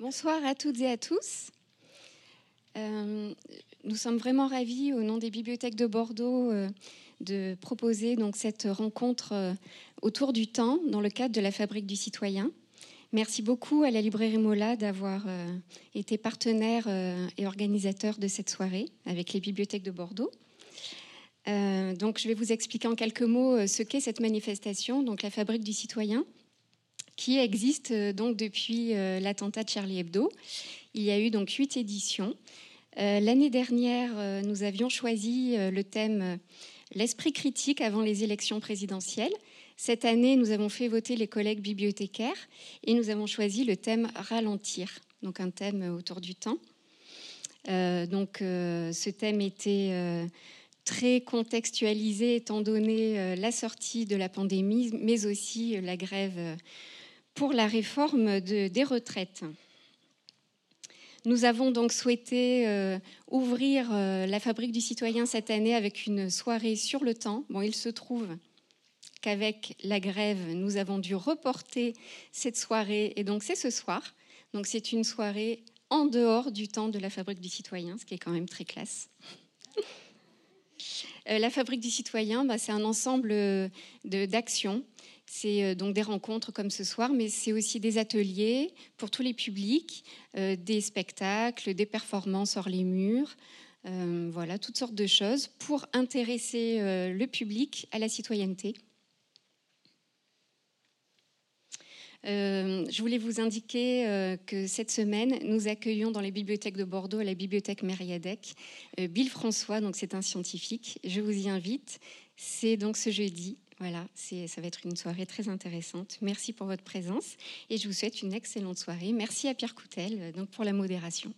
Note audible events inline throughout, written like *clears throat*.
Bonsoir à toutes et à tous. Euh, nous sommes vraiment ravis, au nom des bibliothèques de Bordeaux, euh, de proposer donc cette rencontre euh, autour du temps dans le cadre de la Fabrique du Citoyen. Merci beaucoup à la librairie Mola d'avoir été partenaire et organisateur de cette soirée avec les bibliothèques de Bordeaux. donc, je vais vous expliquer en quelques mots ce qu'est cette manifestation, donc la Fabrique du Citoyen qui existe euh, donc depuis euh, l'attentat de Charlie Hebdo. Il y a eu donc huit éditions. Euh, l'année dernière, nous avions choisi le thème L'esprit critique avant les élections présidentielles. Cette année, nous avons fait voter les collègues bibliothécaires et nous avons choisi le thème Ralentir, donc un thème autour du temps. donc ce thème était très contextualisé étant donné la sortie de la pandémie, mais aussi la grève pour la réforme des retraites. Nous avons donc souhaité euh, ouvrir euh, la Fabrique du Citoyen cette année avec une soirée sur le temps. Bon, il se trouve qu'avec la grève, nous avons dû reporter cette soirée et donc c'est ce soir. Donc c'est une soirée en dehors du temps de la Fabrique du Citoyen, ce qui est quand même très classe. Euh, la Fabrique du Citoyen, bah, c'est un ensemble d'actions c'est euh, donc des rencontres comme ce soir, mais c'est aussi des ateliers pour tous les publics, euh, des spectacles, des performances hors les murs, euh, voilà, toutes sortes de choses pour intéresser le public à la citoyenneté. je voulais vous indiquer que cette semaine, nous accueillons dans les bibliothèques de Bordeaux, à la bibliothèque Mériadec, Bill François, donc c'est un scientifique. Je vous y invite. C'est donc ce jeudi voilà, ça va être une soirée très intéressante. Merci pour votre présence et je vous souhaite une excellente soirée. Merci à Pierre Coutel euh, donc pour la modération.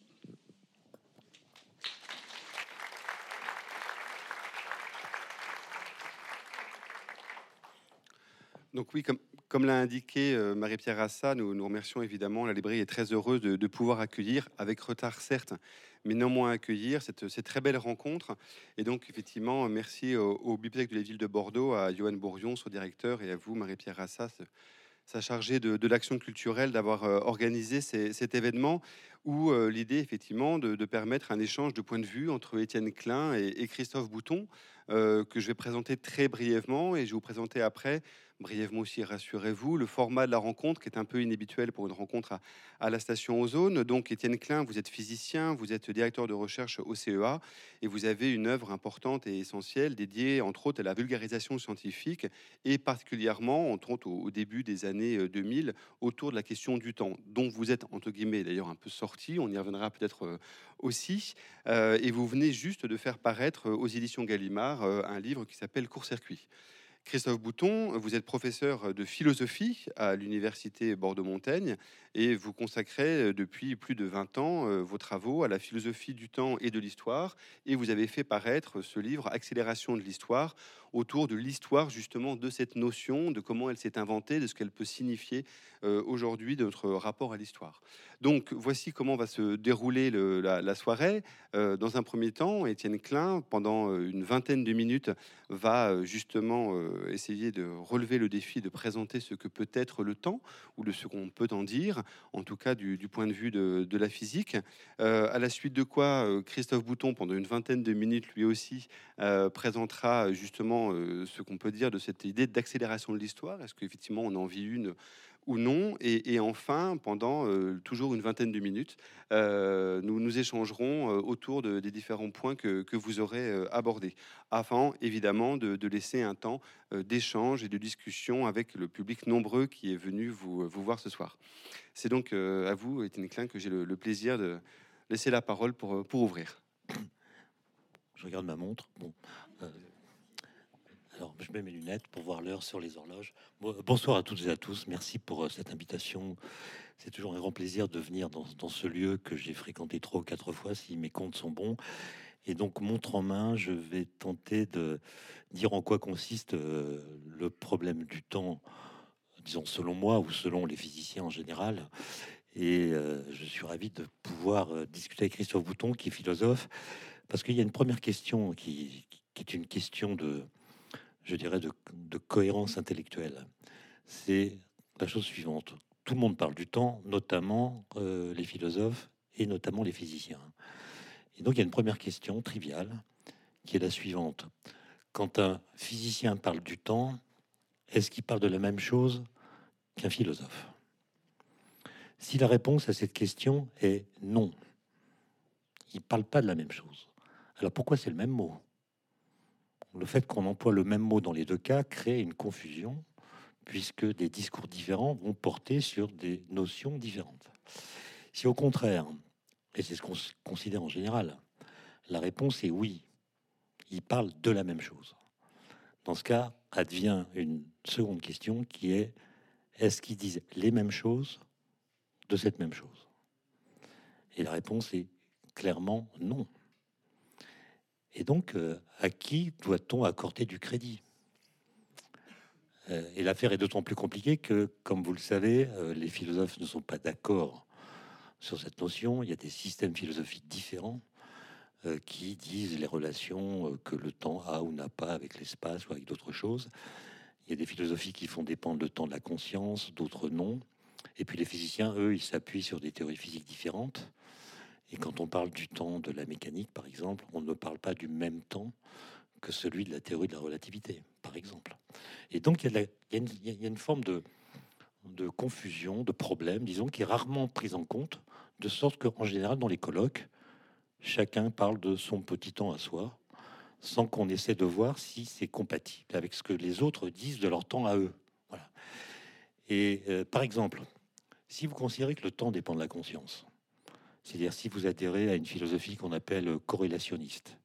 Donc oui, comme, comme l'a indiqué euh, Marie-Pierre Rassa, nous, nous remercions évidemment. La librairie est très heureuse de, pouvoir accueillir, avec retard certes, mais néanmoins accueillir cette, très belle rencontre. Et donc effectivement, merci aux, bibliothèques de la ville de Bordeaux, à Johan Bourrion, son directeur, et à vous, Marie-Pierre Rassa, sa chargée de, l'action culturelle, d'avoir euh, organisé cet événement où euh, l'idée effectivement de, permettre un échange de points de vue entre Étienne Klein et, Christophe Bouton, que je vais présenter très brièvement et je vais vous présenter après brièvement aussi, rassurez-vous, le format de la rencontre qui est un peu inhabituel pour une rencontre à, la station Ozone. Donc, Étienne Klein, vous êtes physicien, vous êtes directeur de recherche au CEA et vous avez une œuvre importante et essentielle dédiée, entre autres, à la vulgarisation scientifique et particulièrement, entre autres, au, début des années 2000, euh, autour de la question du temps, dont vous êtes, entre guillemets, d'ailleurs un peu sorti. On y reviendra peut-être euh, aussi. Euh, et vous venez juste de faire paraître aux éditions Gallimard un livre qui s'appelle Court-circuit. Christophe Bouton, vous êtes professeur de philosophie à l'université Bordeaux-Montaigne et vous consacrez euh, depuis plus de 20 ans euh, vos travaux à la philosophie du temps et de l'histoire et vous avez fait paraître ce livre Accélération de l'histoire autour de l'histoire justement de cette notion, de comment elle s'est inventée, de ce qu'elle peut signifier euh, aujourd'hui de notre rapport à l'histoire. Donc voici comment va se dérouler la, soirée. dans un premier temps, Étienne Klein, pendant une vingtaine de minutes, va justement essayer de relever le défi de présenter ce que peut être le temps ou de ce qu'on peut en dire en tout cas du, point de vue de, la physique. Euh, à la suite de quoi, euh, Christophe Bouton, pendant une vingtaine de minutes, lui aussi, euh, présentera justement ce qu'on peut dire de cette idée d'accélération de l'histoire. Est-ce qu'effectivement on en vit une ou non? Et, enfin, pendant euh, toujours une vingtaine de minutes, euh, nous nous échangerons euh, autour des différents points que, vous aurez abordés, afin évidemment de, laisser un temps d'échange et de discussion avec le public nombreux qui est venu vous, vous voir ce soir. C'est donc à vous, Étienne Klein, que j'ai le, plaisir de laisser la parole pour, pour ouvrir. Je regarde ma montre. Bon. Je mets mes lunettes pour voir l'heure sur les horloges. bonsoir à toutes et à tous. Merci pour euh, cette invitation. C'est toujours un grand plaisir de venir dans, ce lieu que j'ai fréquenté trois ou quatre fois, si mes comptes sont bons. Et donc, montre en main, je vais tenter de dire en quoi consiste euh, le problème du temps, disons selon moi ou selon les physiciens en général. Et euh, je suis ravi de pouvoir discuter avec Christophe Bouton, qui est philosophe, parce qu'il y a une première question qui est une question de, je dirais, de, cohérence intellectuelle. C'est la chose suivante. tout le monde parle du temps, notamment euh, les philosophes et notamment les physiciens. Et donc il y a une première question triviale qui est la suivante. Quand un physicien parle du temps, est-ce qu'il parle de la même chose qu'un philosophe? Si la réponse à cette question est non, il ne parle pas de la même chose. Alors pourquoi c'est le même mot? Le fait qu'on emploie le même mot dans les deux cas crée une confusion puisque des discours différents vont porter sur des notions différentes. Si au contraire, et c'est ce qu'on considère en général, la réponse est oui, ils parlent de la même chose. Dans ce cas, advient une seconde question qui est est-ce qu'ils disent les mêmes choses de cette même chose? Et la réponse est clairement non. Et donc, euh, à qui doit-on accorder du crédit? Euh, et l'affaire est d'autant plus compliquée que, comme vous le savez, euh, les philosophes ne sont pas d'accord sur cette notion. Il y a des systèmes philosophiques différents qui disent les relations que le temps a ou n'a pas avec l'espace ou avec d'autres choses. Il y a des philosophies qui font dépendre le temps de la conscience, d'autres non. Et puis les physiciens, eux, ils s'appuient sur des théories physiques différentes. Et quand on parle du temps de la mécanique, par exemple, on ne parle pas du même temps que celui de la théorie de la relativité, par exemple. Et donc, il y a, une, forme de, confusion, de problème, disons, qui est rarement prise en compte, de sorte qu'en général, dans les colloques, chacun parle de son petit temps à soi, sans qu'on essaie de voir si c'est compatible avec ce que les autres disent de leur temps à eux. Et euh, par exemple, si vous considérez que le temps dépend de la conscience, c'est-à-dire si vous adhérez à une philosophie qu'on appelle corrélationniste,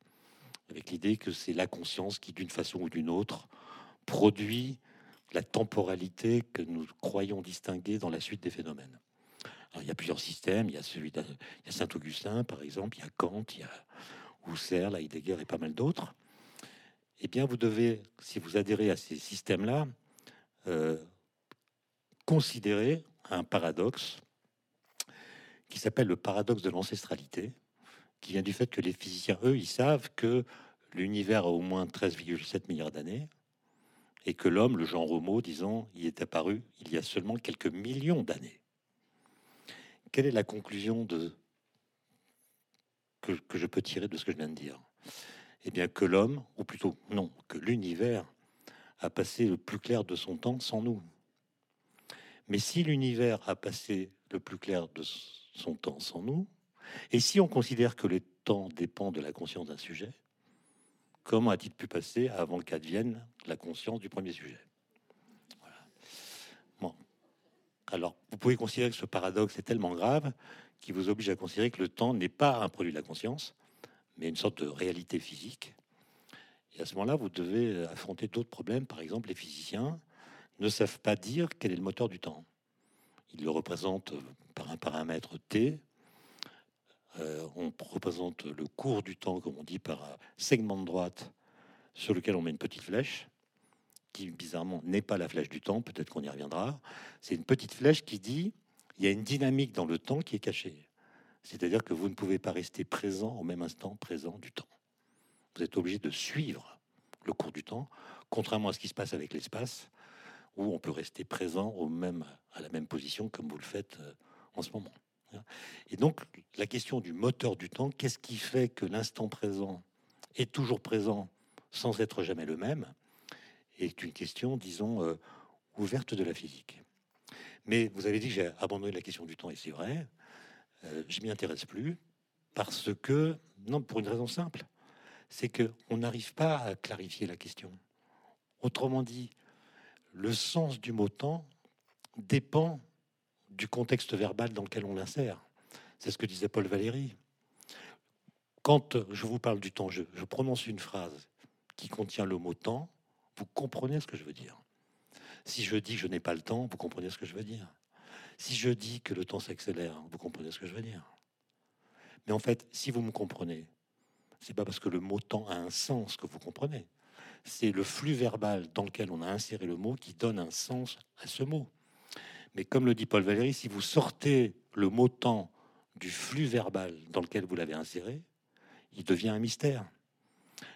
avec l'idée que c'est la conscience qui, d'une façon ou d'une autre, produit la temporalité que nous croyons distinguer dans la suite des phénomènes. il y a plusieurs systèmes. Il y a celui de Saint Augustin, par exemple. Il y a Kant, il y a Husserl, Heidegger et pas mal d'autres. Eh bien, vous devez, si vous adhérez à ces systèmes-là, euh, considérer un paradoxe qui s'appelle le paradoxe de l'ancestralité, qui vient du fait que les physiciens, eux, ils savent que l'univers a au moins 13,7 milliards d'années et que l'homme, le genre Homo, disons, y est apparu il y a seulement quelques millions d'années. Quelle est la conclusion de que, que, je peux tirer de ce que je viens de dire? Eh bien, que l'homme, ou plutôt non, que l'univers a passé le plus clair de son temps sans nous. Mais si l'univers a passé le plus clair de son temps sans nous, et si on considère que le temps dépend de la conscience d'un sujet, comment a-t-il pu passer avant qu'advienne la conscience du premier sujet? Bon. Alors, vous pouvez considérer que ce paradoxe est tellement grave qu'il vous oblige à considérer que le temps n'est pas un produit de la conscience, mais une sorte de réalité physique. Et à ce moment-là, vous devez affronter d'autres problèmes. Par exemple, les physiciens ne savent pas dire quel est le moteur du temps. Ils le représentent par un paramètre t, euh, on représente le cours du temps, comme on dit, par un segment de droite sur lequel on met une petite flèche, qui bizarrement n'est pas la flèche du temps, peut-être qu'on y reviendra. C'est une petite flèche qui dit il y a une dynamique dans le temps qui est cachée. C'est-à-dire que vous ne pouvez pas rester présent au même instant présent du temps. Vous êtes obligé de suivre le cours du temps, contrairement à ce qui se passe avec l'espace, où on peut rester présent au même, à la même position comme vous le faites euh, en ce moment. Et donc, la question du moteur du temps, qu'est-ce qui fait que l'instant présent est toujours présent sans être jamais le même, est une question, disons, euh, ouverte de la physique. Mais vous avez dit j'ai abandonné la question du temps, et c'est vrai, euh, je m'y intéresse plus, parce que, non, pour une raison simple, c'est que on n'arrive pas à clarifier la question. Autrement dit, le sens du mot temps dépend du contexte verbal dans lequel on l'insère. C'est ce que disait Paul Valéry. Quand je vous parle du temps, je, prononce une phrase qui contient le mot temps, vous comprenez ce que je veux dire. Si je dis que je n'ai pas le temps, vous comprenez ce que je veux dire. Si je dis que le temps s'accélère, vous comprenez ce que je veux dire. Mais en fait, si vous me comprenez, c'est pas parce que le mot temps a un sens que vous comprenez. C'est le flux verbal dans lequel on a inséré le mot qui donne un sens à ce mot. Mais comme le dit Paul Valéry, si vous sortez le mot temps du flux verbal dans lequel vous l'avez inséré, il devient un mystère.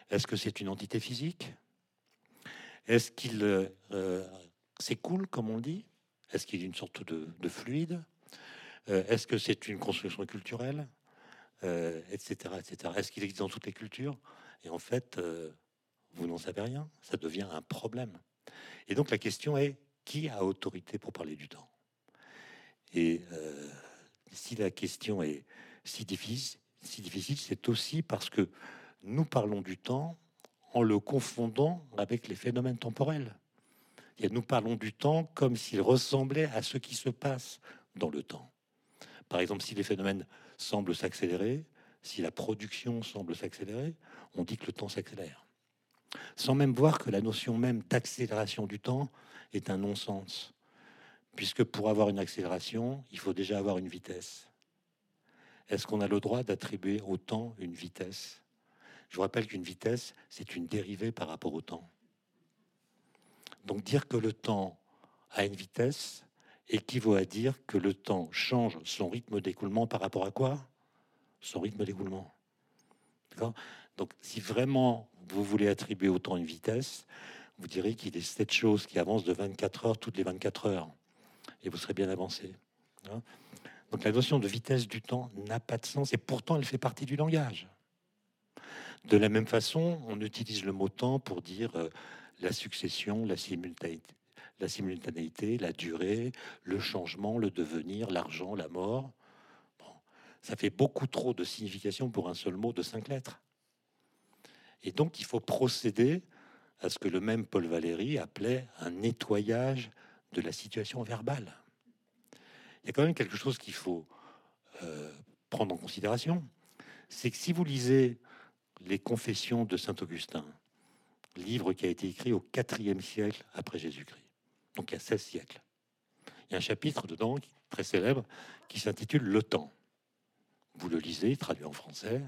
Est-ce que c'est une entité physique? Est-ce qu'il euh, s'écoule, comme on dit? Est-ce qu'il a une sorte de, fluide? Euh, Est-ce que c'est une construction culturelle? Etc. Euh, etc. Est-ce qu'il existe dans toutes les cultures? Et en fait, vous n'en savez rien. Ça devient un problème. Et donc la question est qui a autorité pour parler du temps? Et si la question est si difficile, c'est aussi parce que nous parlons du temps en le confondant avec les phénomènes temporels. Nous parlons du temps comme s'il ressemblait à ce qui se passe dans le temps. Par exemple, si les phénomènes semblent s'accélérer, si la production semble s'accélérer, on dit que le temps s'accélère. Sans même voir que la notion même d'accélération du temps est un non-sens. Puisque pour avoir une accélération, il faut déjà avoir une vitesse. Est-ce qu'on a le droit d'attribuer au temps une vitesse? Je vous rappelle qu'une vitesse, c'est une dérivée par rapport au temps. Donc dire que le temps a une vitesse équivaut à dire que le temps change son rythme d'écoulement par rapport à quoi? Son rythme d'écoulement. Donc si vraiment vous voulez attribuer au temps une vitesse, vous direz qu'il est cette chose qui avance de 24 heures toutes les 24 heures. Et vous serez bien avancé. Hein. Donc la notion de vitesse du temps n'a pas de sens et pourtant elle fait partie du langage. De la même façon, on utilise le mot temps pour dire euh, la succession, la simultanéité, la simultanéité, la durée, le changement, le devenir, l'argent, la mort. ça fait beaucoup trop de signification pour un seul mot de cinq lettres. Et donc il faut procéder à ce que le même Paul Valéry appelait un nettoyage de la situation verbale il y a quand même quelque chose qu'il faut euh, prendre en considération. C'est que si vous lisez les Confessions de Saint Augustin, livre qui a été écrit au IVe siècle après Jésus-Christ, donc il y a 16 siècles, il y a un chapitre dedans très célèbre qui s'intitule Le temps. Vous le lisez, traduit en français,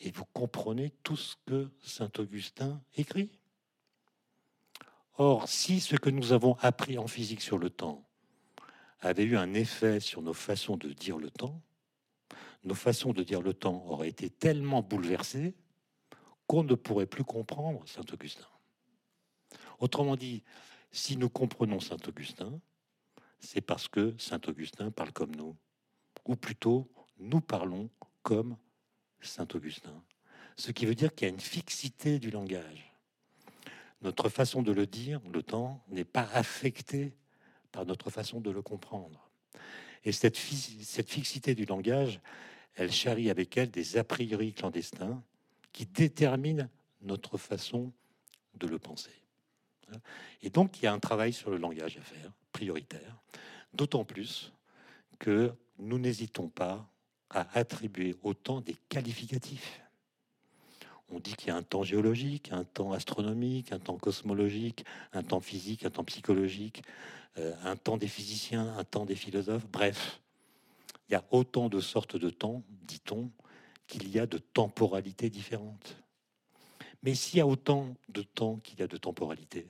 et vous comprenez tout ce que Saint Augustin écrit. Or, si ce que nous avons appris en physique sur le temps avait eu un effet sur nos façons de dire le temps, nos façons de dire le temps auraient été tellement bouleversées qu'on ne pourrait plus comprendre Saint Augustin. Autrement dit, si nous comprenons Saint Augustin, c'est parce que Saint Augustin parle comme nous, ou plutôt nous parlons comme Saint Augustin. Ce qui veut dire qu'il y a une fixité du langage. Notre façon de le dire, le temps, n'est pas affectée par notre façon de le comprendre. Et cette, cette fixité du langage, elle charrie avec elle des a priori clandestins qui déterminent notre façon de le penser. Et donc, il y a un travail sur le langage à faire, prioritaire, d'autant plus que nous n'hésitons pas à attribuer autant des qualificatifs. On dit qu'il y a un temps géologique, un temps astronomique, un temps cosmologique, un temps physique, un temps psychologique, euh, un temps des physiciens, un temps des philosophes, bref, il y a autant de sortes de temps, dit-on, qu'il y a de temporalités différentes. Mais s'il y a autant de temps qu'il y a de temporalité,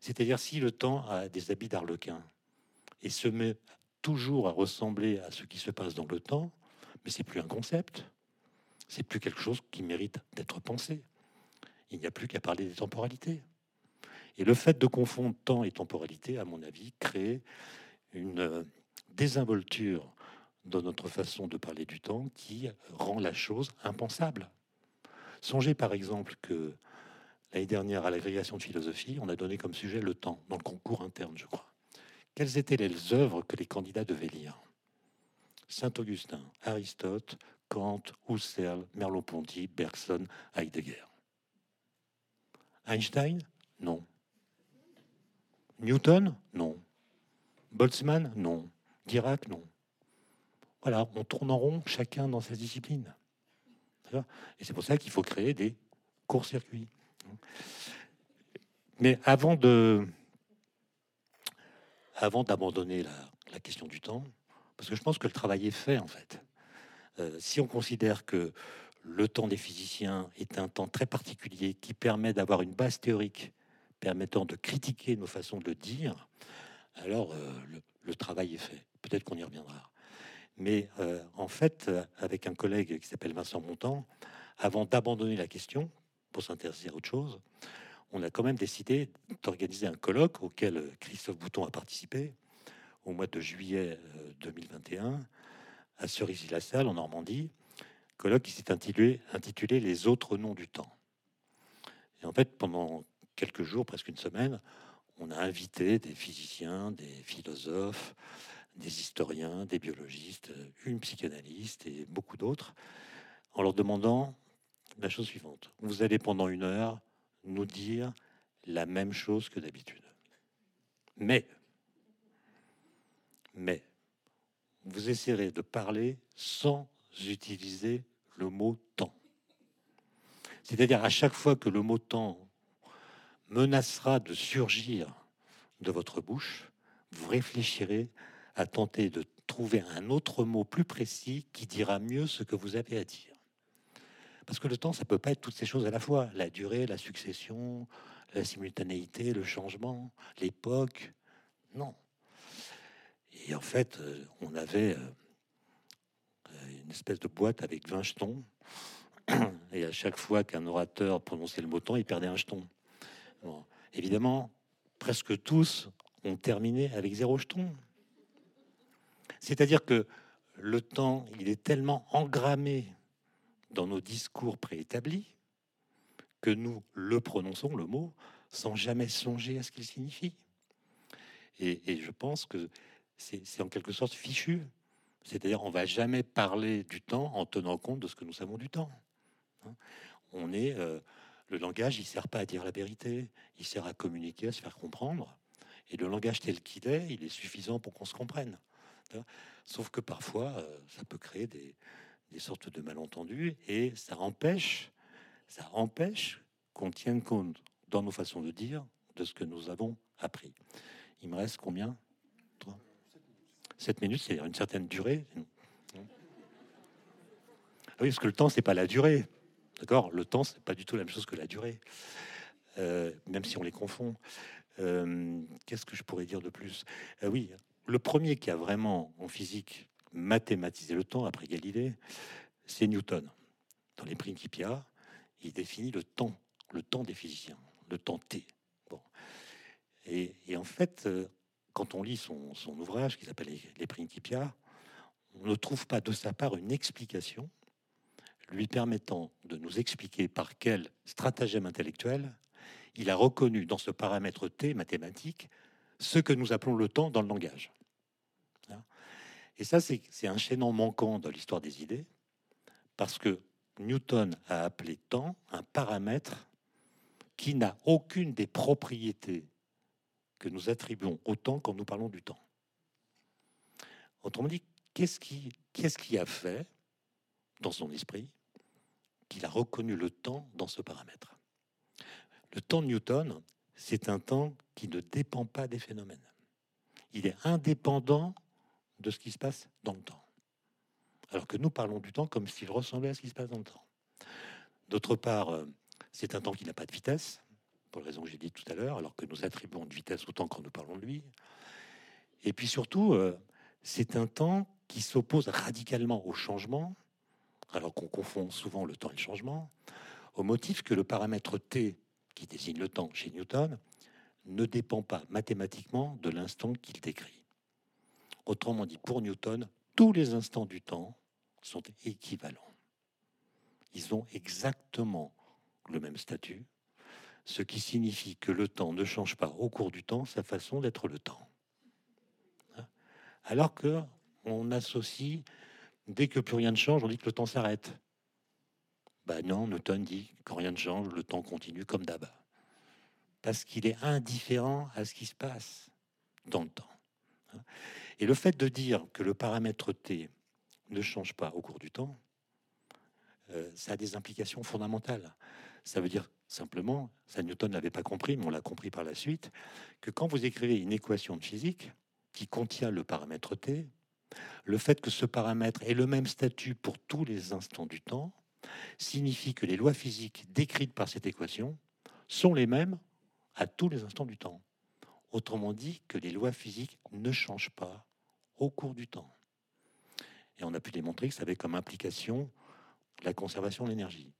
c'est-à-dire si le temps a des habits d'arlequin et se met toujours à ressembler à ce qui se passe dans le temps, mais c'est plus un concept, c'est plus quelque chose qui mérite d'être pensé. Il n'y a plus qu'à parler des temporalités. Et le fait de confondre temps et temporalité, à mon avis, crée une euh, désinvolture dans notre façon de parler du temps qui rend la chose impensable. Songez par exemple que l'année dernière, à l'agrégation de philosophie, on a donné comme sujet le temps, dans le concours interne, je crois. Quelles étaient les œuvres que les candidats devaient lire? Saint-Augustin, Aristote, Kant, Husserl, Merleau-Ponty, Bergson, Heidegger. Einstein? Non. Newton? Non. Boltzmann? Non. Dirac? Non. Voilà, on tourne en rond, chacun dans sa discipline. Et c'est pour ça qu'il faut créer des courts-circuits. Mais avant avant d'abandonner la, question du temps, parce que je pense que le travail est fait en fait. Euh, si on considère que le temps des physiciens est un temps très particulier qui permet d'avoir une base théorique permettant de critiquer nos façons de le dire, alors euh, le, travail est fait. Peut-être qu'on y reviendra. Mais euh, en fait, avec un collègue qui s'appelle Vincent Montant, avant d'abandonner la question pour s'intéresser à autre chose, on a quand même décidé d'organiser un colloque auquel Christophe Bouton a participé au mois de juillet 2021 euh, à Cerisy-la-Salle en Normandie, colloque qui s'est intitulé, intitulé Les autres noms du temps. Et en fait, pendant quelques jours, presque une semaine, on a invité des physiciens, des philosophes, des historiens, des biologistes, une psychanalyste et beaucoup d'autres, en leur demandant la chose suivante. Vous allez pendant une heure nous dire la même chose que d'habitude. Mais, mais, vous essaierez de parler sans utiliser le mot temps. C'est-à-dire à chaque fois que le mot temps menacera de surgir de votre bouche, vous réfléchirez à tenter de trouver un autre mot plus précis qui dira mieux ce que vous avez à dire. Parce que le temps, ça peut pas être toutes ces choses à la fois. La durée, la succession, la simultanéité, le changement, l'époque. Non. Et en fait, euh, on avait euh, une espèce de boîte avec 20 jetons. *clears throat* Et à chaque fois qu'un orateur prononçait le mot temps, il perdait un jeton. Évidemment, presque tous ont terminé avec zéro jeton. C'est-à-dire que le temps, il est tellement engrammé dans nos discours préétablis que nous le prononçons, le mot, sans jamais songer à ce qu'il signifie. Et, je pense que c'est en quelque sorte fichu. C'est-à-dire, on va jamais parler du temps en tenant compte de ce que nous savons du temps. Hein. on est euh, le langage, il sert pas à dire la vérité, il sert à communiquer, à se faire comprendre. Et le langage tel qu'il est, il est suffisant pour qu'on se comprenne. Sauf que parfois, euh, ça peut créer des, des sortes de malentendus et ça empêche, ça empêche qu'on tienne compte dans nos façons de dire de ce que nous avons appris. Il me reste combien? 7 minutes, c'est-à-dire une certaine durée. Ah oui, parce que le temps, c'est pas la durée. D'accord? Le temps, c'est pas du tout la même chose que la durée. Euh, même si on les confond. Euh, qu'est-ce que je pourrais dire de plus? Euh, Oui, le premier qui a vraiment en physique mathématisé le temps après Galilée, c'est Newton. Dans les Principia, il définit le temps, le temps des physiciens, le temps T. Bon. Et, en fait, quand on lit son, ouvrage qui s'appelle Les Principia, on ne trouve pas de sa part une explication lui permettant de nous expliquer par quel stratagème intellectuel il a reconnu dans ce paramètre T mathématique ce que nous appelons le temps dans le langage. Hein? Et ça, c'est un chaînon manquant dans l'histoire des idées, parce que Newton a appelé temps un paramètre qui n'a aucune des propriétés que nous attribuons au temps quand nous parlons du temps. Autrement dit, qu'est-ce qui, qu'est-ce qui a fait dans son esprit qu'il a reconnu le temps dans ce paramètre? Le temps de Newton, c'est un temps qui ne dépend pas des phénomènes. Il est indépendant de ce qui se passe dans le temps. Alors que nous parlons du temps comme s'il ressemblait à ce qui se passe dans le temps. D'autre part, euh, c'est un temps qui n'a pas de vitesse, pour les raisons que j'ai dit tout à l'heure, alors que nous attribuons de vitesse au temps quand nous parlons de lui. Et puis surtout, euh, c'est un temps qui s'oppose radicalement au changement, alors qu'on confond souvent le temps et le changement, au motif que le paramètre t qui désigne le temps chez Newton, ne dépend pas mathématiquement de l'instant qu'il décrit. Autrement dit, pour Newton, tous les instants du temps sont équivalents. Ils ont exactement le même statut, ce qui signifie que le temps ne change pas au cours du temps sa façon d'être le temps. Alors que on associe, dès que plus rien ne change, on dit que le temps s'arrête. Ben non, Newton dit quand rien ne change, le temps continue comme d'hab. Parce qu'il est indifférent à ce qui se passe dans le temps. Et le fait de dire que le paramètre t ne change pas au cours du temps, euh, ça a des implications fondamentales. Ça veut dire simplement, ça Newton n'avait pas compris, mais on l'a compris par la suite, que quand vous écrivez une équation de physique qui contient le paramètre t, le fait que ce paramètre ait le même statut pour tous les instants du temps signifie que les lois physiques décrites par cette équation sont les mêmes à tous les instants du temps. Autrement dit, que les lois physiques ne changent pas au cours du temps. Et on a pu démontrer que ça avait comme implication la conservation de l'énergie.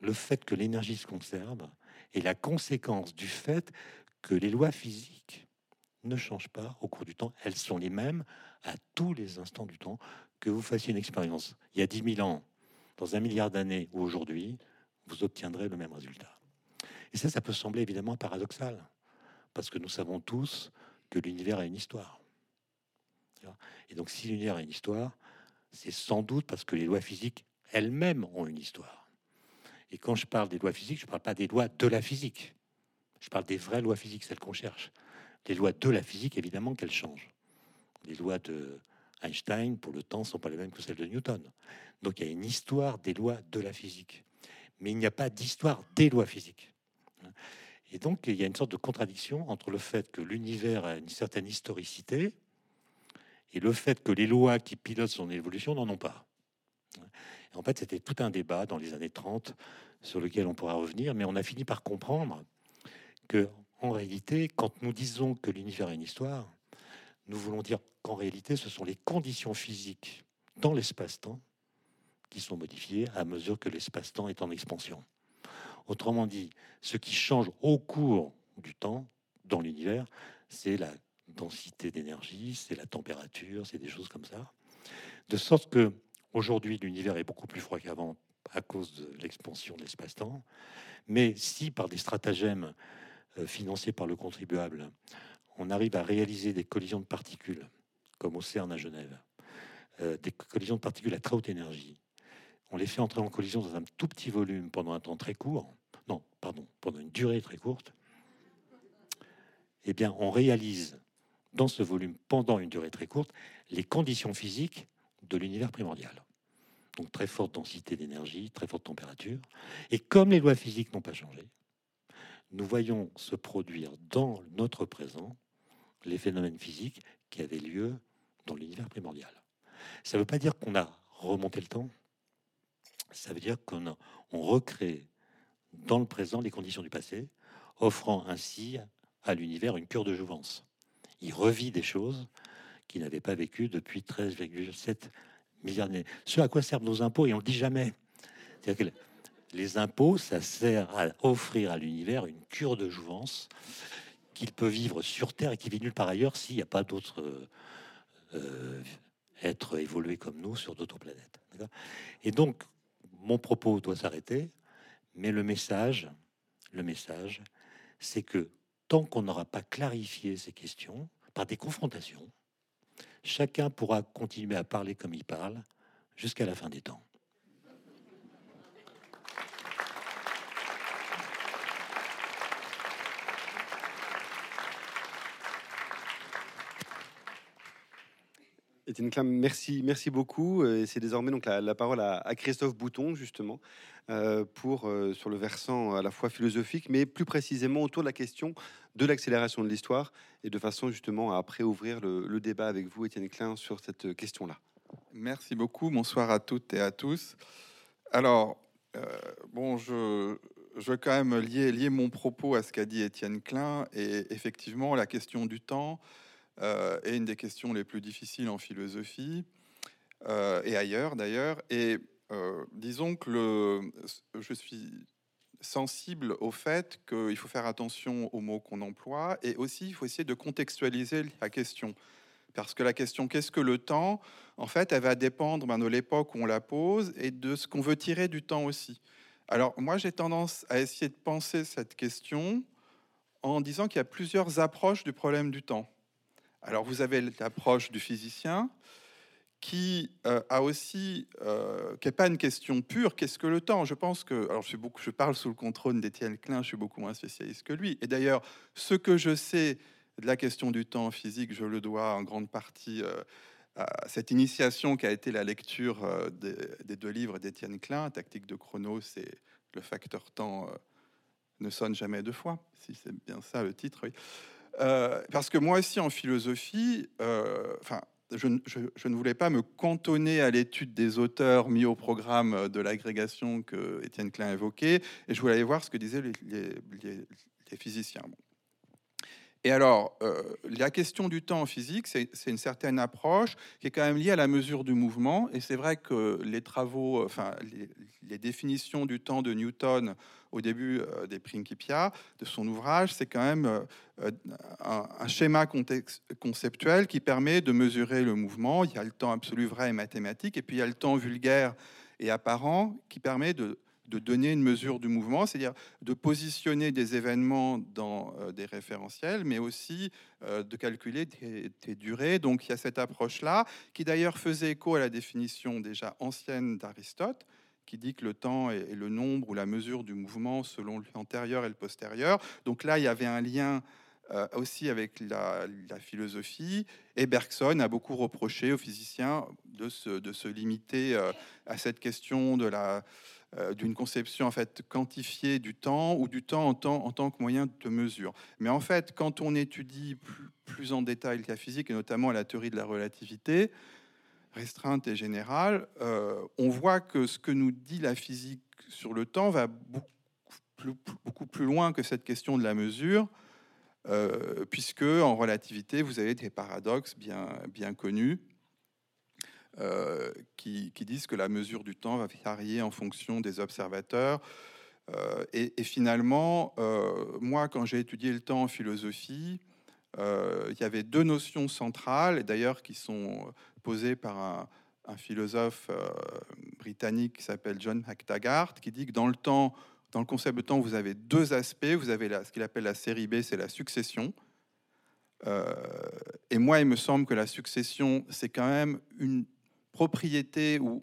Le fait que l'énergie se conserve est la conséquence du fait que les lois physiques ne changent pas au cours du temps. Elles sont les mêmes à tous les instants du temps. Que vous fassiez une expérience il y a 10 000 ans, dans un milliard d'années ou aujourd'hui, vous obtiendrez le même résultat. Et ça, ça peut sembler évidemment paradoxal, parce que nous savons tous que l'univers a une histoire. Et donc si l'univers a une histoire, c'est sans doute parce que les lois physiques elles-mêmes ont une histoire. Et quand je parle des lois physiques, je ne parle pas des lois de la physique. Je parle des vraies lois physiques, celles qu'on cherche. Les lois de la physique, évidemment qu'elles changent. Les lois de Einstein, pour le temps, ne sont pas les mêmes que celles de Newton. Donc il y a une histoire des lois de la physique. Mais il n'y a pas d'histoire des lois physiques. Et donc il y a une sorte de contradiction entre le fait que l'univers a une certaine historicité et le fait que les lois qui pilotent son évolution n'en ont pas. En fait, c'était tout un débat dans les années 30 sur lequel on pourra revenir, mais on a fini par comprendre que, en réalité, quand nous disons que l'univers a une histoire, nous voulons dire qu'en réalité, ce sont les conditions physiques dans l'espace-temps qui sont modifiées à mesure que l'espace-temps est en expansion. Autrement dit, ce qui change au cours du temps dans l'univers, c'est la densité d'énergie, c'est la température, c'est des choses comme ça. De sorte que aujourd'hui l'univers est beaucoup plus froid qu'avant à cause de l'expansion de l'espace-temps. Mais si par des stratagèmes euh, financés par le contribuable, on arrive à réaliser des collisions de particules, comme au CERN à Genève, euh, des collisions de particules à très haute énergie, on les fait entrer en collision dans un tout petit volume pendant un temps très court, non, pardon, pendant une durée très courte, eh bien, on réalise dans ce volume pendant une durée très courte les conditions physiques de l'univers primordial. Donc très forte densité d'énergie, très forte température. Et comme les lois physiques n'ont pas changé, nous voyons se produire dans notre présent les phénomènes physiques qui avaient lieu dans l'univers primordial. Ça ne veut pas dire qu'on a remonté le temps, ça veut dire qu'on on recrée dans le présent les conditions du passé, offrant ainsi à l'univers une cure de jouvence il revit des choses qu'il n'avait pas vécues depuis 13,7 Ce à quoi servent nos impôts, et on ne le dit jamais. les impôts, ça sert à offrir à l'univers une cure de jouvence qu'il peut vivre sur Terre et qui vit nulle part ailleurs s'il n'y a pas d'autres euh, êtres évolués comme nous sur d'autres planètes. Et donc, mon propos doit s'arrêter, mais le message, le message, c'est que tant qu'on n'aura pas clarifié ces questions par des confrontations, chacun pourra continuer à parler comme il parle jusqu'à la fin des temps. Étienne Klein, merci, beaucoup. Et c'est désormais donc la, parole à, Christophe Bouton, justement, euh, pour, euh, sur le versant à la fois philosophique, mais plus précisément autour de la question de l'accélération de l'histoire, et de façon justement à après ouvrir le, débat avec vous, Étienne Klein, sur cette question-là. Merci beaucoup. Bonsoir à toutes et à tous. Alors, euh, bon, je, je veux quand même lier, lier mon propos à ce qu'a dit Étienne Klein, et effectivement, la question du temps euh, est une des questions les plus difficiles en philosophie euh, et ailleurs d'ailleurs. Et euh, disons que je suis sensible au fait qu'il faut faire attention aux mots qu'on emploie et aussi il faut essayer de contextualiser la question. Parce que la question qu'est-ce que le temps, en fait, elle va dépendre ben, de l'époque où on la pose et de ce qu'on veut tirer du temps aussi. Alors moi j'ai tendance à essayer de penser cette question en disant qu'il y a plusieurs approches du problème du temps. Alors vous avez l'approche du physicien qui euh, a aussi, euh, qui n'est pas une question pure, qu'est-ce que le temps? Je pense que, alors je, parle sous le contrôle d'Étienne Klein, je suis beaucoup moins spécialiste que lui. Et d'ailleurs, ce que je sais de la question du temps physique, je le dois en grande partie euh, à cette initiation qui a été la lecture des, deux livres d'Étienne Klein, Tactique de chrono, c'est le facteur temps ne sonne jamais deux fois, si c'est bien ça le titre. Oui. Euh, parce que moi aussi, en philosophie, euh, enfin, je, ne voulais pas me cantonner à l'étude des auteurs mis au programme de l'agrégation que Étienne Klein évoquait, et je voulais aller voir ce que disaient les, physiciens. Et alors, euh, la question du temps en physique, c'est une certaine approche qui est quand même liée à la mesure du mouvement. Et c'est vrai que les travaux, enfin, les, définitions du temps de Newton au début euh, des Principia, de son ouvrage, c'est quand même euh, un, schéma conceptuel qui permet de mesurer le mouvement. Il y a le temps absolu vrai et mathématique, et puis il y a le temps vulgaire et apparent qui permet de de donner une mesure du mouvement, c'est-à-dire de positionner des événements dans euh, des référentiels, mais aussi euh, de calculer des, durées. Donc il y a cette approche-là, qui d'ailleurs faisait écho à la définition déjà ancienne d'Aristote, qui dit que le temps est, le nombre ou la mesure du mouvement selon l'antérieur et le postérieur. Donc là, il y avait un lien euh, aussi avec la, philosophie. Et Bergson a beaucoup reproché aux physiciens de se, de se limiter à cette question de la euh, d'une conception en fait quantifiée du temps ou du temps en, en tant que moyen de mesure. Mais en fait, quand on étudie plus, en détail la physique et notamment la théorie de la relativité restreinte et générale, euh, on voit que ce que nous dit la physique sur le temps va beaucoup plus, beaucoup plus loin que cette question de la mesure. Euh, puisque en relativité, vous avez des paradoxes bien, bien connus euh, qui, disent que la mesure du temps va varier en fonction des observateurs. Euh, et, finalement, euh, moi, quand j'ai étudié le temps en philosophie, il y avait deux notions centrales, d'ailleurs qui sont posées par un, un philosophe britannique qui s'appelle John McTaggart, qui dit que dans le temps, dans le concept de temps, vous avez deux aspects. Vous avez ce qu'il appelle la série B, c'est la succession. et moi, il me semble que la succession, c'est quand même une propriété ou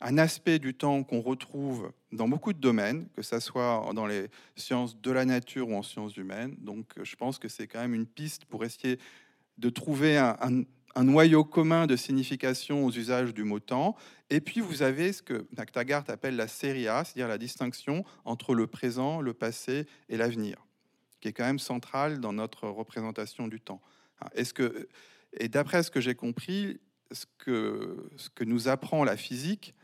un aspect du temps qu'on retrouve dans beaucoup de domaines, que ce soit dans les sciences de la nature ou en sciences humaines. Donc je pense que c'est quand même une piste pour essayer de trouver un, noyau commun de signification aux usages du mot temps. Et puis vous avez ce que McTaggart appelle la série A, c'est-à-dire la distinction entre le présent, le passé et l'avenir, qui est quand même centrale dans notre représentation du temps. Est-ce que, et d'après ce que j'ai compris, ce que, nous apprend la physique,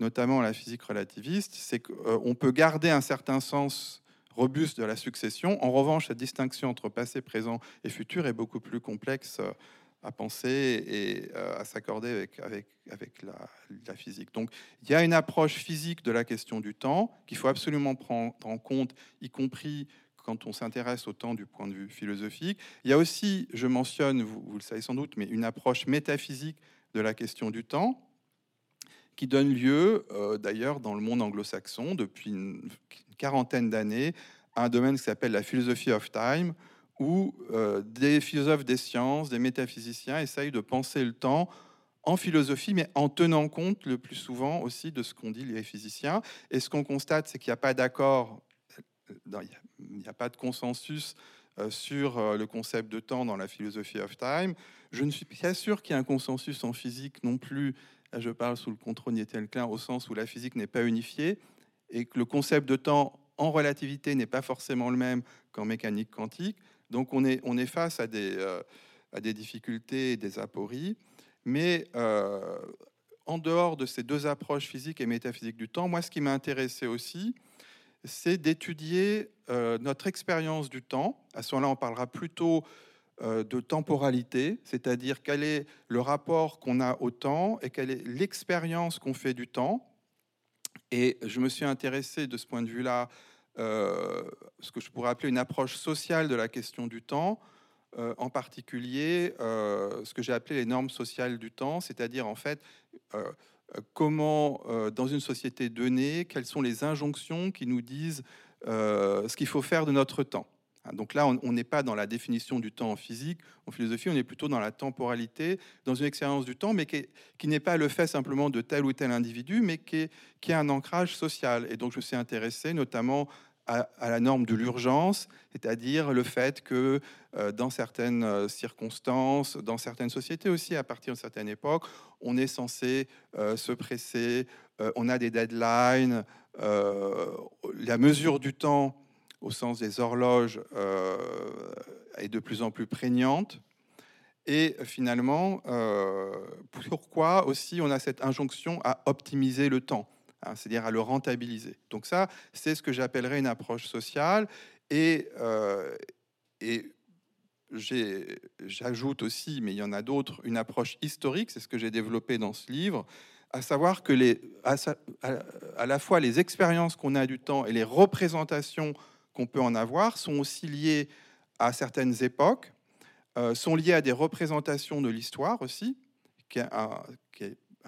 notamment la physique relativiste, c'est qu'on peut garder un certain sens robuste de la succession. En revanche, cette distinction entre passé, présent et futur est beaucoup plus complexe à penser et euh, à s'accorder avec, la, la, physique. Donc il y a une approche physique de la question du temps qu'il faut absolument prendre en compte, y compris quand on s'intéresse au temps du point de vue philosophique. Il y a aussi, je mentionne, vous, le savez sans doute, mais une approche métaphysique de la question du temps qui donne lieu, euh, d'ailleurs, dans le monde anglo-saxon, depuis une quarantaine d'années, à un domaine qui s'appelle la philosophie of time, où euh, des philosophes des sciences, des métaphysiciens essayent de penser le temps en philosophie, mais en tenant compte le plus souvent aussi de ce qu'ont dit les physiciens. Et ce qu'on constate, c'est qu'il n'y a pas d'accord il n'y a, pas de consensus euh, sur euh, le concept de temps dans la philosophie of time. Je ne suis pas sûr qu'il y ait un consensus en physique non plus. je parle sous le contrôle d'Étienne Klein au sens où la physique n'est pas unifiée et que le concept de temps en relativité n'est pas forcément le même qu'en mécanique quantique. Donc on est, on est face à des, euh, à des difficultés et des apories. Mais en dehors de ces deux approches physiques et métaphysiques du temps, moi ce qui m'a intéressé aussi, c'est d'étudier euh, notre expérience du temps. À ce moment-là, on parlera plutôt euh, de temporalité, c'est-à-dire quel est le rapport qu'on a au temps et quelle est l'expérience qu'on fait du temps. Et je me suis intéressé de ce point de vue-là, euh, ce que je pourrais appeler une approche sociale de la question du temps, en particulier ce que j'ai appelé les normes sociales du temps, c'est-à-dire en fait comment, euh, dans une société donnée, quelles sont les injonctions qui nous disent euh, ce qu'il faut faire de notre temps? Hein, donc là, on n'est pas dans la définition du temps en physique, en philosophie, on est plutôt dans la temporalité, dans une expérience du temps, mais qui, n'est pas le fait simplement de tel ou tel individu, mais qui, a un ancrage social. Et donc je suis intéressé notamment à, la norme de l'urgence, c'est-à-dire le fait que euh, dans certaines euh, circonstances, dans certaines sociétés aussi, à partir d'une certaine époque, on est censé euh, se presser, on a des deadlines, la mesure du temps au sens des horloges est de plus en plus prégnante. Et finalement, pourquoi aussi on a cette injonction à optimiser le temps? Hein, c'est-à-dire à le rentabiliser. Donc ça, c'est ce que j'appellerais une approche sociale. Et, euh, j'ajoute aussi, mais il y en a d'autres, une approche historique, c'est ce que j'ai développé dans ce livre, à savoir que les, à, la fois les expériences qu'on a du temps et les représentations qu'on peut en avoir sont aussi liées à certaines époques, euh, sont liées à des représentations de l'histoire aussi, qui est, un,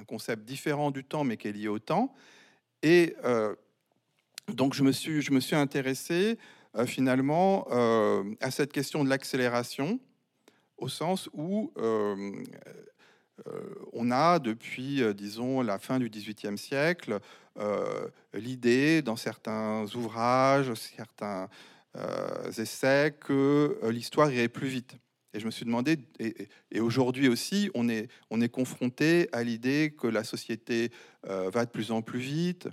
concept différent du temps, mais qui est lié au temps. Et euh, donc je me suis, je me suis intéressé euh, finalement euh, à cette question de l'accélération, au sens où on a depuis, disons, la fin du XVIIIe siècle, l'idée dans certains ouvrages, certains essais, que l'histoire irait plus vite. Et je me suis demandé, et, aujourd'hui aussi, on est, on est confronté à l'idée que la société va de plus en plus vite.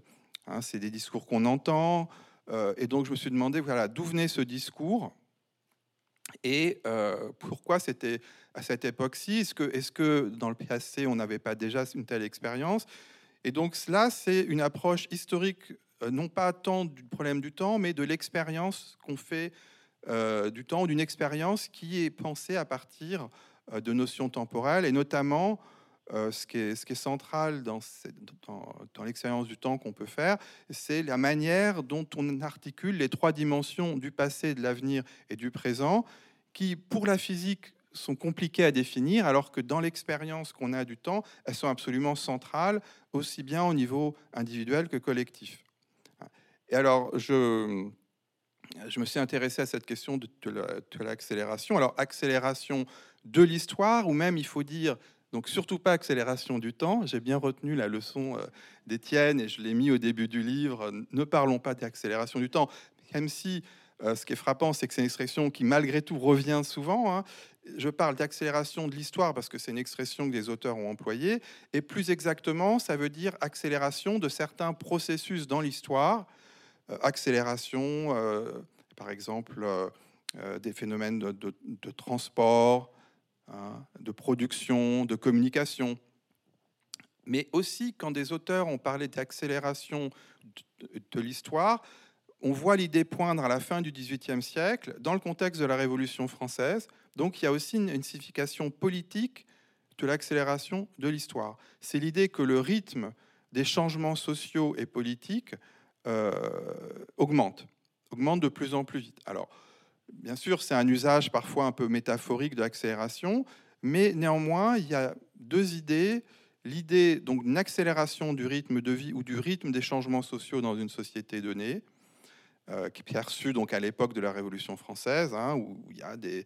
Hein, c'est des discours qu'on entend. Euh, et donc, je me suis demandé voilà, d'où venait ce discours et euh, pourquoi c'était à cette époque-ci. Est-ce que, que dans le passé, on n'avait pas déjà une telle expérience? Et donc, cela, c'est une approche historique, euh, non pas tant du problème du temps, mais de l'expérience qu'on fait du temps, d'une expérience qui est pensée à partir de notions temporelles, et notamment euh, ce, qui est, central dans, l'expérience du temps qu'on peut faire, c'est la manière dont on articule les trois dimensions du passé, de l'avenir et du présent, qui, pour la physique, sont compliquées à définir, alors que dans l'expérience qu'on a du temps, elles sont absolument centrales, aussi bien au niveau individuel que collectif. Et alors, je, je me suis intéressé à cette question de, l'accélération. Alors, accélération de l'histoire, ou même, il faut dire, donc surtout pas accélération du temps. J'ai bien retenu la leçon euh, d'Étienne et je l'ai mis au début du livre. Ne parlons pas d'accélération du temps, même si euh, ce qui est frappant, c'est que c'est une expression qui malgré tout revient souvent. Hein. Je parle d'accélération de l'histoire parce que c'est une expression que des auteurs ont employée. Et plus exactement, ça veut dire accélération de certains processus dans l'histoire. Euh, accélération, par exemple, des phénomènes de transport, Hein, de production, de communication. Mais aussi, quand des auteurs ont parlé d'accélération de, l'histoire, on voit l'idée poindre à la fin du XVIIIe siècle, dans le contexte de la Révolution française. Donc il y a aussi une, signification politique de l'accélération de l'histoire. C'est l'idée que le rythme des changements sociaux et politiques euh, augmente, augmente de plus en plus vite. Alors, Bien sûr, c'est un usage parfois un peu métaphorique de l'accélération, mais néanmoins, il y a deux idées. L'idée d'une accélération du rythme de vie ou du rythme des changements sociaux dans une société donnée, euh, qui est perçue donc à l'époque de la Révolution française, hein, où il y a des,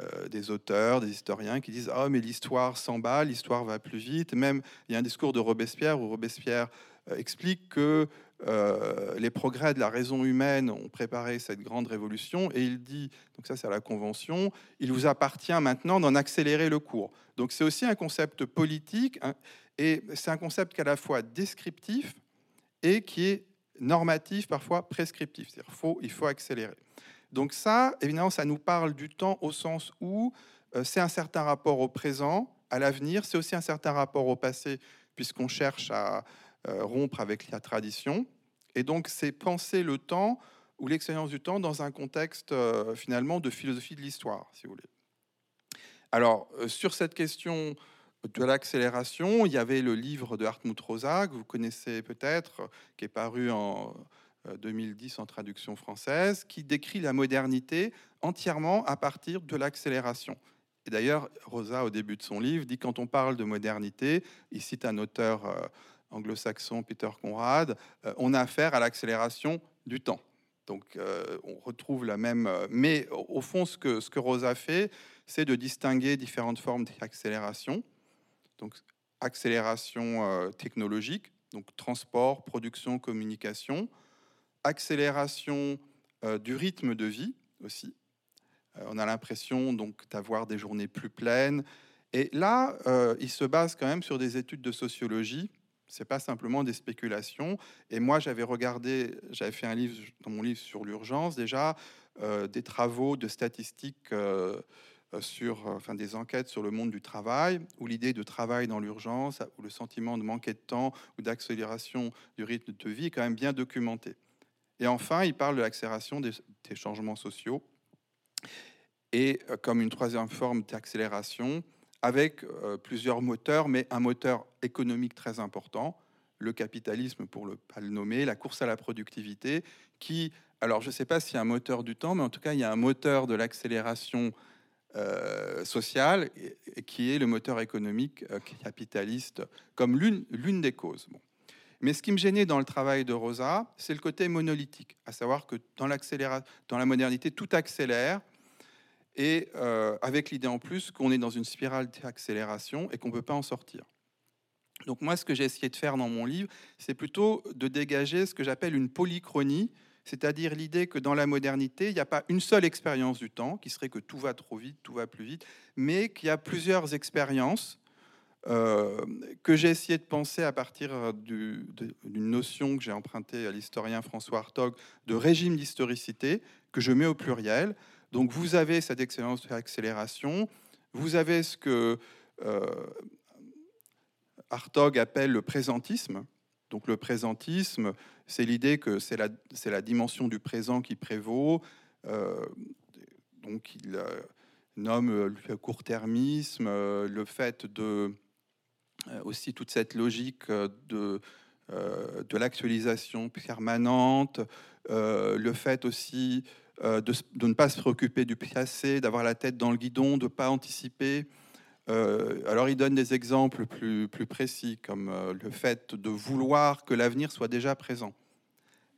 euh, des auteurs, des historiens qui disent oh mais l'histoire s'emballe, l'histoire va plus vite. Même il y a un discours de Robespierre où Robespierre euh, explique que euh, les progrès de la raison humaine ont préparé cette grande révolution et il dit, donc ça c'est à la Convention, il vous appartient maintenant d'en accélérer le cours. Donc c'est aussi un concept politique hein, et c'est un concept qui est à la fois descriptif et qui est normatif, parfois prescriptif. C'est-à-dire faut, il faut accélérer. Donc ça, évidemment, ça nous parle du temps au sens où euh, c'est un certain rapport au présent, à l'avenir, c'est aussi un certain rapport au passé, puisqu'on cherche à, rompre avec la tradition. Et donc, c'est penser le temps ou l'expérience du temps dans un contexte euh, finalement de philosophie de l'histoire, si vous voulez. Alors, euh, sur cette question de l'accélération, il y avait le livre de Hartmut Rosa, que vous connaissez peut-être, qui est paru en 2010 en traduction française, qui décrit la modernité entièrement à partir de l'accélération. Et d'ailleurs, Rosa, au début de son livre, dit quand on parle de modernité, il cite un auteur anglo-saxon Peter Conrad, euh, on a affaire à l'accélération du temps. Donc euh, on retrouve la même... Euh, mais au fond, ce que, ce que Rosa fait, c'est de distinguer différentes formes d'accélération. Donc accélération technologique, donc transport, production, communication. Accélération du rythme de vie aussi. on a l'impression donc d'avoir des journées plus pleines. Et là, il se base quand même sur des études de sociologie c'est pas simplement des spéculations. Et moi, j'avais regardé, j'avais fait un livre dans mon livre sur l'urgence déjà, euh, des travaux de statistiques euh, euh, sur, enfin des enquêtes sur le monde du travail, où l'idée de travail dans l'urgence, ou le sentiment de manquer de temps ou d'accélération du rythme de vie est quand même bien documenté. Et enfin, il parle de l'accélération des, des changements sociaux. et comme une troisième forme d'accélération avec plusieurs moteurs, mais un moteur économique très important, le capitalisme pour le, pas le nommer, la course à la productivité, qui, alors je ne sais pas s'il y a un moteur du temps, mais en tout cas il y a un moteur de l'accélération euh, sociale qui est le moteur économique euh, capitaliste comme l'une des causes. Mais ce qui me gênait dans le travail de Rosa, c'est le côté monolithique, à savoir que dans, dans la modernité, tout accélère, et euh, avec l'idée en plus qu'on est dans une spirale d'accélération et qu'on ne peut pas en sortir. Donc moi, ce que j'ai essayé de faire dans mon livre, c'est plutôt de dégager ce que j'appelle une polychronie, c'est-à-dire l'idée que dans la modernité, il n'y a pas une seule expérience du temps, qui serait que tout va trop vite, tout va plus vite, mais qu'il y a plusieurs expériences euh, que j'ai essayé de penser à partir d'une notion que j'ai empruntée à l'historien François Hartog de régime d'historicité, que je mets au pluriel. Donc vous avez cette excellence d'accélération, vous avez ce que euh, Hartog appelle le présentisme. Donc le présentisme, c'est l'idée que c'est la, la, dimension du présent qui prévaut. Euh, donc il euh, nomme le court-termisme, euh, le fait de aussi toute cette logique de, de l'actualisation permanente, le fait aussi de, de, ne pas se préoccuper du passé, d'avoir la tête dans le guidon, de ne pas anticiper. Euh, alors il donne des exemples plus, précis, comme euh, le fait de vouloir que l'avenir soit déjà présent.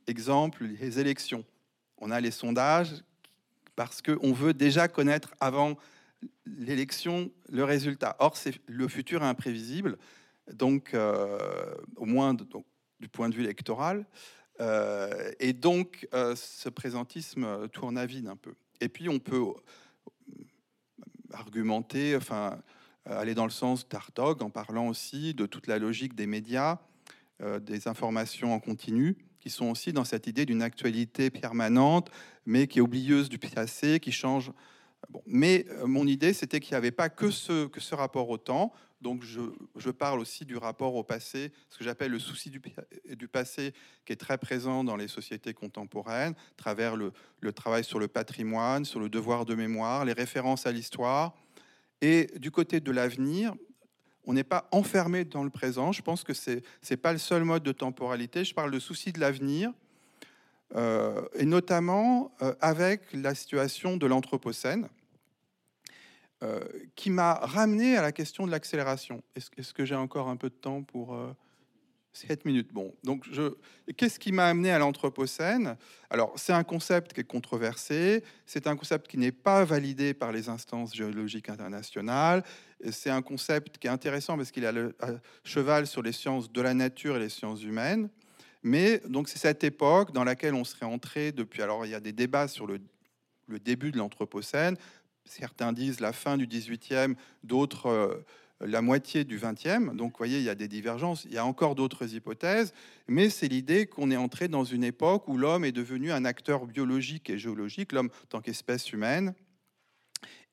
Exemple, les élections. On a les sondages parce qu'on veut déjà connaître avant l'élection le résultat. Or, le futur est imprévisible, donc euh, au moins du point de vue électoral. Et donc, ce présentisme tourne à vide un peu. Et puis, on peut argumenter, enfin, euh, aller dans le sens d'Artog en parlant aussi de toute la logique des médias, euh, des informations en continu, qui sont aussi dans cette idée d'une actualité permanente, mais qui est oublieuse du passé, qui change. Mais euh, mon idée, c'était qu'il n'y avait pas que ce, rapport au temps. Donc je, parle aussi du rapport au passé, ce que j'appelle le souci du, passé, qui est très présent dans les sociétés contemporaines, à travers le, le travail sur le patrimoine, sur le devoir de mémoire, les références à l'histoire, et du côté de l'avenir, on n'est pas enfermé dans le présent. Je pense que ce n'est pas le seul mode de temporalité. Je parle de souci de l'avenir, et notamment euh, avec la situation de l'Anthropocène, euh, qui m'a ramené à la question de l'accélération. Est-ce que j'ai encore un peu de temps pour... 7 minutes? Bon, donc qu'est-ce qui m'a amené à l'Anthropocène? Alors, c'est un concept qui est controversé, c'est un concept qui n'est pas validé par les instances géologiques internationales, c'est un concept qui est intéressant parce qu'il a le cheval sur les sciences de la nature et les sciences humaines. Mais donc c'est cette époque dans laquelle on serait entré depuis. Alors il y a des débats sur le, début de l'Anthropocène. Certains disent la fin du 18e, d'autres euh, la moitié du 20e. Donc, vous voyez, il y a des divergences. Il y a encore d'autres hypothèses, mais c'est l'idée qu'on est entré dans une époque où l'homme est devenu un acteur biologique et géologique, l'homme en tant qu'espèce humaine,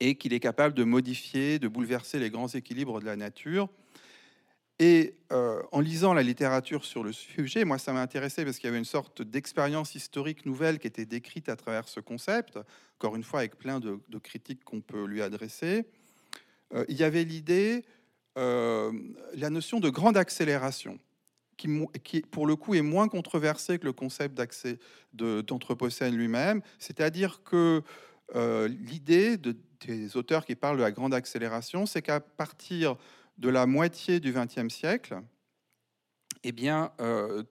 et qu'il est capable de modifier, de bouleverser les grands équilibres de la nature. Et euh, en lisant la littérature sur le sujet, moi, ça m'a intéressé parce qu'il y avait une sorte d'expérience historique nouvelle qui était décrite à travers ce concept, encore une fois avec plein de critiques qu'on peut lui adresser. Euh, il y avait l'idée, euh, la notion de grande accélération, qui, pour le coup est moins controversée que le concept d'Anthropocène lui-même, c'est-à-dire que l'idée de, des auteurs qui parlent de la grande accélération, c'est qu'à partir de la moitié du XXe siècle, eh bien,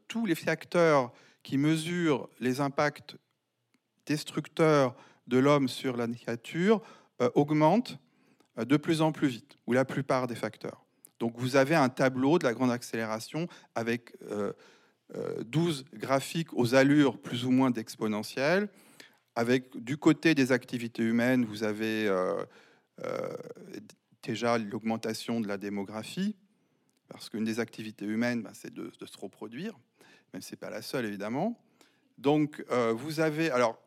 tous les facteurs qui mesurent les impacts destructeurs de l'homme sur la nature augmentent euh, de plus en plus vite, ou la plupart des facteurs. Donc vous avez un tableau de la grande accélération avec 12 euh, euh, graphiques aux allures plus ou moins d'exponentielles. Avec du côté des activités humaines, vous avez déjà l'augmentation de la démographie, parce qu'une des activités humaines, ben, c'est de, se reproduire, même si ce n'est pas la seule évidemment. Donc vous avez, alors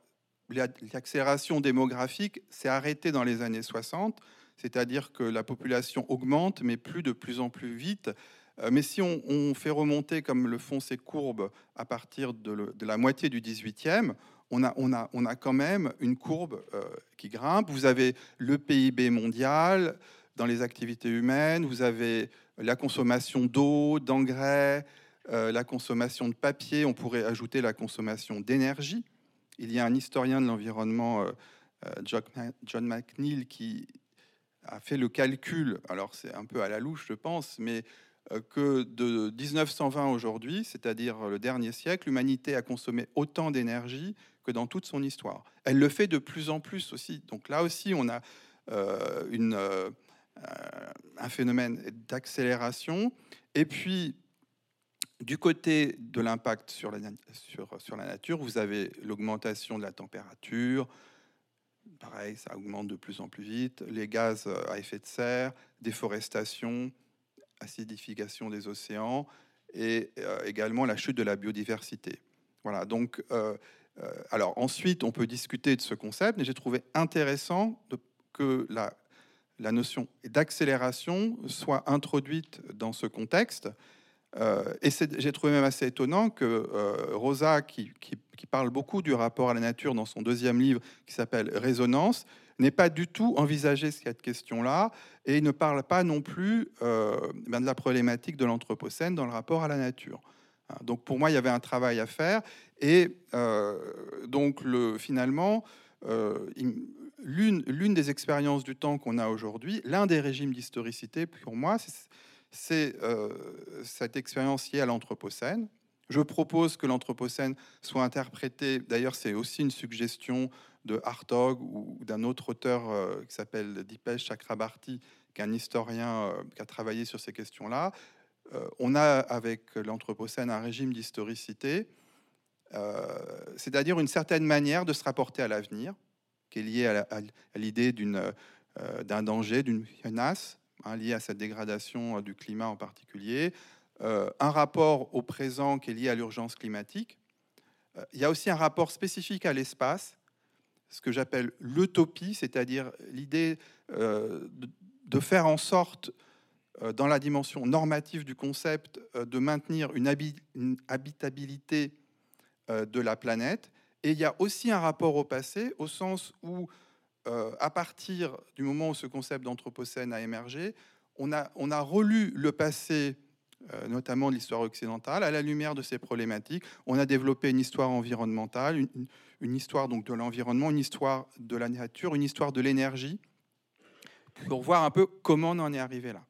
l'accélération démographique s'est arrêtée dans les années 60 c'est-à-dire que la population augmente, mais plus de plus en plus vite. Euh, mais si on, fait remonter, comme le font ces courbes, à partir de, la moitié du 18e, on a, on a, on a quand même une courbe qui grimpe. Vous avez le PIB mondial dans les activités humaines, vous avez la consommation d'eau, d'engrais, la consommation de papier, on pourrait ajouter la consommation d'énergie. Il y a un historien de l'environnement, John McNeil, qui a fait le calcul, alors c'est un peu à la louche je pense, mais euh, que de 1920 aujourd'hui, c'est-à-dire le dernier siècle, l'humanité a consommé autant d'énergie que dans toute son histoire. Elle le fait de plus en plus aussi. Donc là aussi, on a euh, une, euh, un phénomène d'accélération. Et puis, du côté de l'impact sur la, sur, sur la nature, vous avez l'augmentation de la température, pareil, ça augmente de plus en plus vite. Les gaz à effet de serre, déforestation, acidification des océans et euh, également la chute de la biodiversité. Voilà, donc, euh, euh, alors ensuite, on peut discuter de ce concept, mais j'ai trouvé intéressant que la, la notion d'accélération soit introduite dans ce contexte. et j'ai trouvé même assez étonnant que Rosa, qui, qui, parle beaucoup du rapport à la nature dans son deuxième livre qui s'appelle Résonance, n'est pas du tout envisagé cette question-là et ne parle pas non plus euh, ben, de la problématique de l'Anthropocène dans le rapport à la nature. Hein, donc pour moi, il y avait un travail à faire et euh, donc le, finalement, euh, l'une des expériences du temps qu'on a aujourd'hui, l'un des régimes d'historicité pour moi, c'est cette expérience liée à l'Anthropocène. Je propose que l'Anthropocène soit interprété, d'ailleurs c'est aussi une suggestion de Hartog ou d'un autre auteur euh, qui s'appelle Dipesh Chakrabarti, qui est un historien euh, qui a travaillé sur ces questions-là. Euh, on a avec l'Anthropocène un régime d'historicité, c'est-à-dire une certaine manière de se rapporter à l'avenir, qui est liée à l'idée d'un danger, d'une menace, hein, liée à cette dégradation du climat en particulier, un rapport au présent qui est lié à l'urgence climatique. il y a aussi un rapport spécifique à l'espace, ce que j'appelle l'utopie, c'est-à-dire l'idée euh, de, faire en sorte, euh, dans la dimension normative du concept, euh, de maintenir une, habitabilité de la planète. Et il y a aussi un rapport au passé, au sens où, à partir du moment où ce concept d'anthropocène a émergé, on a, relu le passé notamment de l'histoire occidentale, à la lumière de ces problématiques. On a développé une histoire environnementale, une, une histoire donc de l'environnement, une histoire de la nature, une histoire de l'énergie, pour voir un peu comment on en est arrivé là.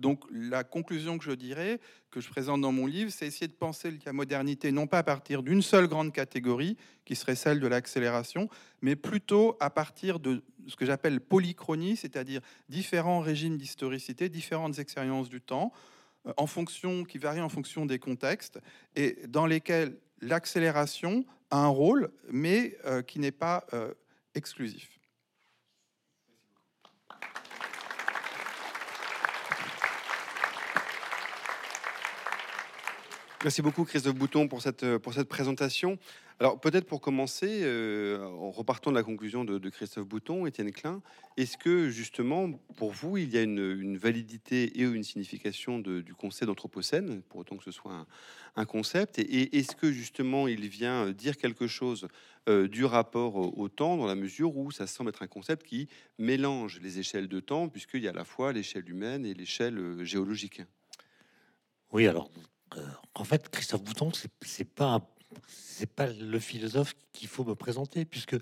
Donc la conclusion que je dirais, que je présente dans mon livre, c'est essayer de penser la modernité non pas à partir d'une seule grande catégorie, qui serait celle de l'accélération, mais plutôt à partir de ce que j'appelle polychronie, c'est-à-dire différents régimes d'historicité, différentes expériences du temps, euh, qui varient en fonction des contextes, et dans lesquels l'accélération a un rôle, mais euh, qui n'est pas euh, exclusif. Merci beaucoup Christophe Bouton pour cette, pour cette présentation. Alors peut-être pour commencer, euh, en repartant de la conclusion de, Christophe Bouton, Étienne Klein, est-ce que justement pour vous il y a une, validité et une signification du concept d'anthropocène, pour autant que ce soit un, concept, et, est-ce que justement il vient dire quelque chose euh, du rapport au, temps dans la mesure où ça semble être un concept qui mélange les échelles de temps, puisqu'il y a à la fois l'échelle humaine et l'échelle euh, géologique? Oui, alors en fait Christophe Bouton, c'est pas c'est pas le philosophe qu'il faut me présenter, puisque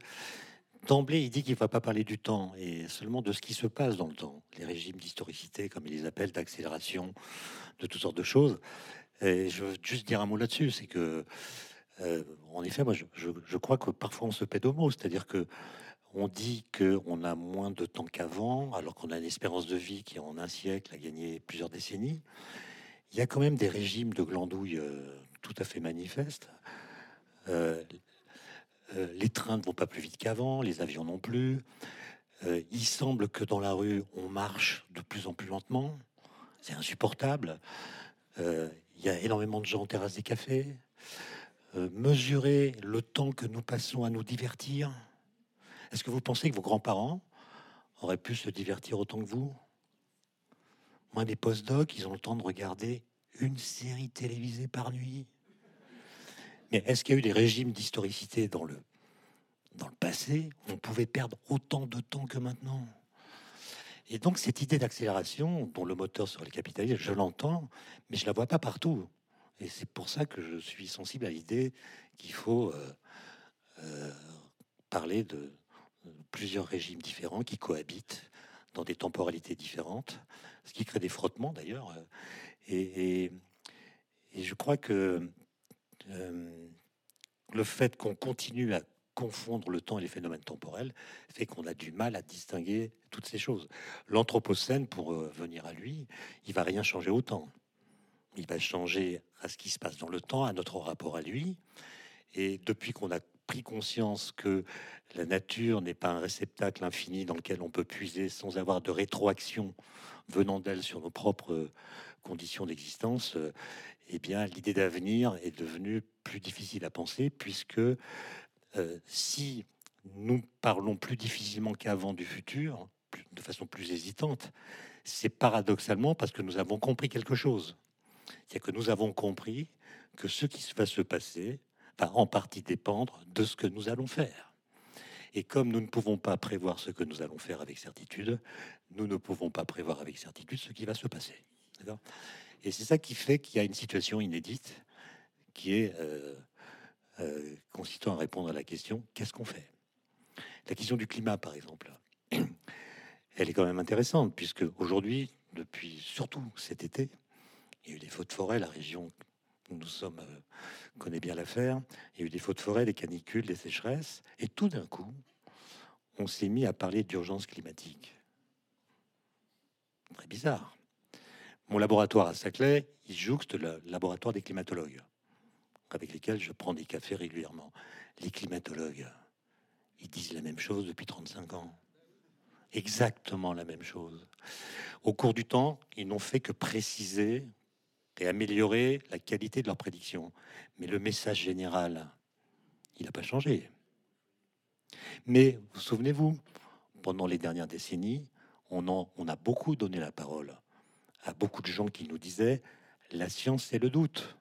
d'emblée, il dit qu'il ne va pas parler du temps, et seulement de ce qui se passe dans le temps. Les régimes d'historicité, comme il les appelle, d'accélération, de toutes sortes de choses. Et je veux juste dire un mot là-dessus, c'est que, euh, en effet, moi, je, crois que parfois on se pète au mot, c'est-à-dire que on dit qu'on a moins de temps qu'avant, alors qu'on a une espérance de vie qui, en un siècle, a gagné plusieurs décennies. Il y a quand même des régimes de glandouille euh, tout à fait manifestes. Euh, euh, les trains ne vont pas plus vite qu'avant, les avions non plus. Euh, il semble que dans la rue, on marche de plus en plus lentement. C'est insupportable. Il y a énormément de gens en terrasse des cafés. mesurer le temps que nous passons à nous divertir. Est-ce que vous pensez que vos grands-parents auraient pu se divertir autant que vous? Moi, des post-docs, ils ont le temps de regarder une série télévisée par nuit. Mais est-ce qu'il y a eu des régimes d'historicité dans le, dans le passé où on pouvait perdre autant de temps que maintenant? Et donc cette idée d'accélération, dont le moteur serait le capitalisme, je l'entends, mais je la vois pas partout. Et c'est pour ça que je suis sensible à l'idée qu'il faut euh, euh, parler de plusieurs régimes différents qui cohabitent dans des temporalités différentes, ce qui crée des frottements d'ailleurs. Et, je crois que euh, le fait qu'on continue à confondre le temps et les phénomènes temporels fait qu'on a du mal à distinguer toutes ces choses. L'Anthropocène, pour euh, venir à lui, il va rien changer au temps. Il va changer à ce qui se passe dans le temps, à notre rapport à lui. Et depuis qu'on a pris conscience que la nature n'est pas un réceptacle infini dans lequel on peut puiser sans avoir de rétroaction venant d'elle sur nos propres conditions d'existence, euh, eh bien, l'idée d'avenir est devenue plus difficile à penser, puisque euh, si nous parlons plus difficilement qu'avant du futur, de façon plus hésitante, c'est paradoxalement parce que nous avons compris quelque chose. C'est que nous avons compris que ce qui va se passer en partie dépendre de ce que nous allons faire. Et comme nous ne pouvons pas prévoir ce que nous allons faire avec certitude, nous ne pouvons pas prévoir avec certitude ce qui va se passer. Et c'est ça qui fait qu'il y a une situation inédite qui est euh, euh, consistant à répondre à la question qu'est-ce qu'on fait? La question du climat, par exemple, *clears throat* elle est quand même intéressante puisque aujourd'hui, depuis surtout cet été, il y a eu des feux de forêt, la région nous sommes euh, bien l'affaire. Il y a eu des feux de forêt, des canicules, des sécheresses, et tout d'un coup, on s'est mis à parler d'urgence climatique. Très bizarre. Mon laboratoire à Saclay, il jouxte le laboratoire des climatologues, avec lesquels je prends des cafés régulièrement. Les climatologues, ils disent la même chose depuis 35 ans. Exactement la même chose. Au cours du temps, ils n'ont fait que préciser et améliorer la qualité de leurs prédictions. Mais le message général, il n'a pas changé. Mais vous souvenez-vous, pendant les dernières décennies, on, on a beaucoup donné la parole à beaucoup de gens qui nous disaient la science c'est le doute.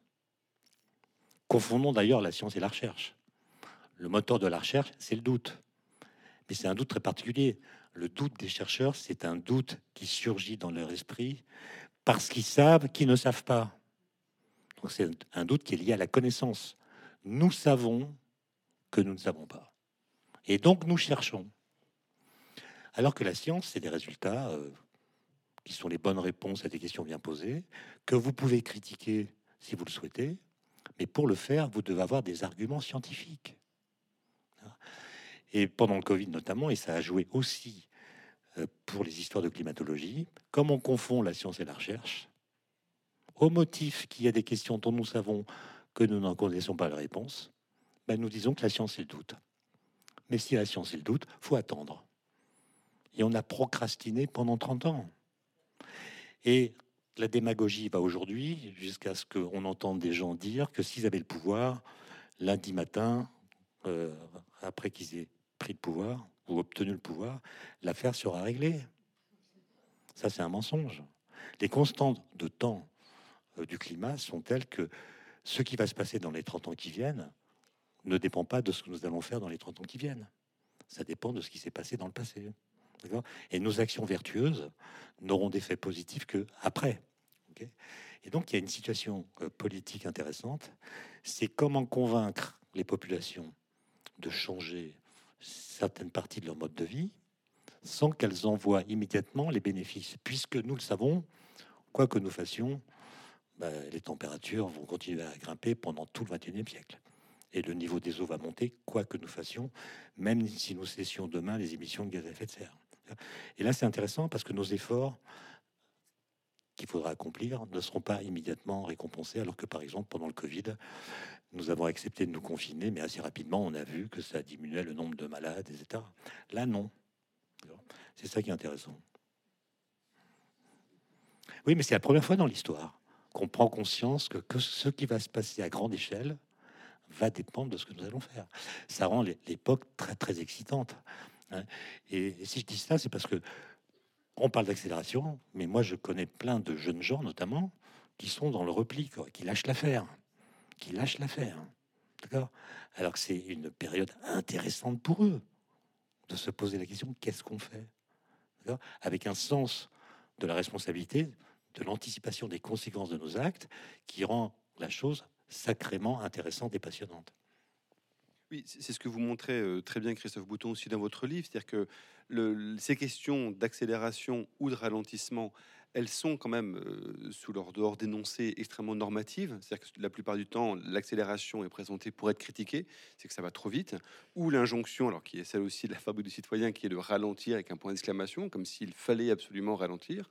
Confondons d'ailleurs la science et la recherche. Le moteur de la recherche, c'est le doute. Mais c'est un doute très particulier. Le doute des chercheurs, c'est un doute qui surgit dans leur esprit parce qu'ils savent qu'ils ne savent pas. Donc c'est un doute qui est lié à la connaissance. Nous savons que nous ne savons pas. Et donc nous cherchons. Alors que la science, c'est des résultats euh, qui sont les bonnes réponses à des questions bien posées, que vous pouvez critiquer si vous le souhaitez, mais pour le faire, vous devez avoir des arguments scientifiques. Et pendant le Covid notamment, et ça a joué aussi pour les histoires de climatologie, comme on confond la science et la recherche, au motif qu'il y a des questions dont nous savons que nous n'en connaissons pas la réponse, ben nous disons que la science est le doute. Mais si la science est le doute, faut attendre. Et on a procrastiné pendant 30 ans. Et la démagogie va aujourd'hui jusqu'à ce qu'on entende des gens dire que s'ils avaient le pouvoir, lundi matin, euh, après qu'ils aient pris le pouvoir, ou obtenu le pouvoir, l'affaire sera réglée. Ça, c'est un mensonge. Les constantes de temps euh, du climat sont telles que ce qui va se passer dans les 30 ans qui viennent ne dépend pas de ce que nous allons faire dans les 30 ans qui viennent. Ça dépend de ce qui s'est passé dans le passé. Et nos actions vertueuses n'auront d'effet positif que après. Et donc, il y a une situation euh, politique intéressante. C'est comment convaincre les populations de changer certaines parties de leur mode de vie sans qu'elles en voient immédiatement les bénéfices, puisque nous le savons, quoi que nous fassions, ben, les températures vont continuer à grimper pendant tout le 21e siècle. Et le niveau des eaux va monter, quoi que nous fassions, même si nous cessions demain les émissions de gaz à effet de serre. Et là, c'est intéressant parce que nos efforts qu'il faudra accomplir ne seront pas immédiatement récompensés, alors que par exemple pendant le Covid, nous avons accepté de nous confiner, mais assez rapidement, on a vu que ça diminuait le nombre de malades, etc. Là, non. C'est ça qui est intéressant. Oui, mais c'est la première fois dans l'histoire qu'on prend conscience que, que, ce qui va se passer à grande échelle va dépendre de ce que nous allons faire. Ça rend l'époque très très excitante. Hein. Et, si je dis ça, c'est parce que on parle d'accélération, mais moi je connais plein de jeunes gens notamment qui sont dans le repli, qui lâchent l'affaire qui lâche l'affaire. D'accord? Alors que c'est une période intéressante pour eux de se poser la question qu'est-ce qu'on fait? Avec un sens de la responsabilité, de l'anticipation des conséquences de nos actes qui rend la chose sacrément intéressante et passionnante. Oui, c'est ce que vous montrez euh, très bien, Christophe Bouton, aussi dans votre livre. C'est-à-dire que ces questions d'accélération ou de ralentissement, elles sont quand même euh, sous leur dehors d'énoncés extrêmement normatives. C'est-à-dire que la plupart du temps, l'accélération est présentée pour être critiquée, c'est que ça va trop vite, ou l'injonction, alors qui est celle aussi de la fabrique du citoyen, qui est de ralentir avec un point d'exclamation, comme s'il fallait absolument ralentir,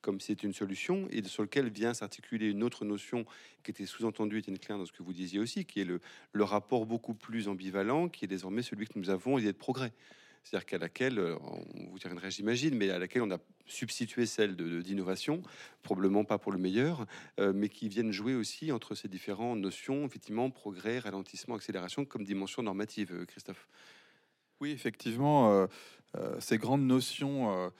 comme c'est une solution, et sur lequel vient s'articuler une autre notion qui était sous-entendue, une Klein, dans ce que vous disiez aussi, qui est le, le rapport beaucoup plus ambivalent, qui est désormais celui que nous avons, l'idée de progrès c'est-à-dire qu'à laquelle, euh, on vous dirait, j'imagine, mais à laquelle on a substitué celle d'innovation, probablement pas pour le meilleur, euh, mais qui viennent jouer aussi entre ces différentes notions, effectivement, progrès, ralentissement, accélération, comme dimension normative, euh, Christophe. Oui, effectivement, ces grandes notions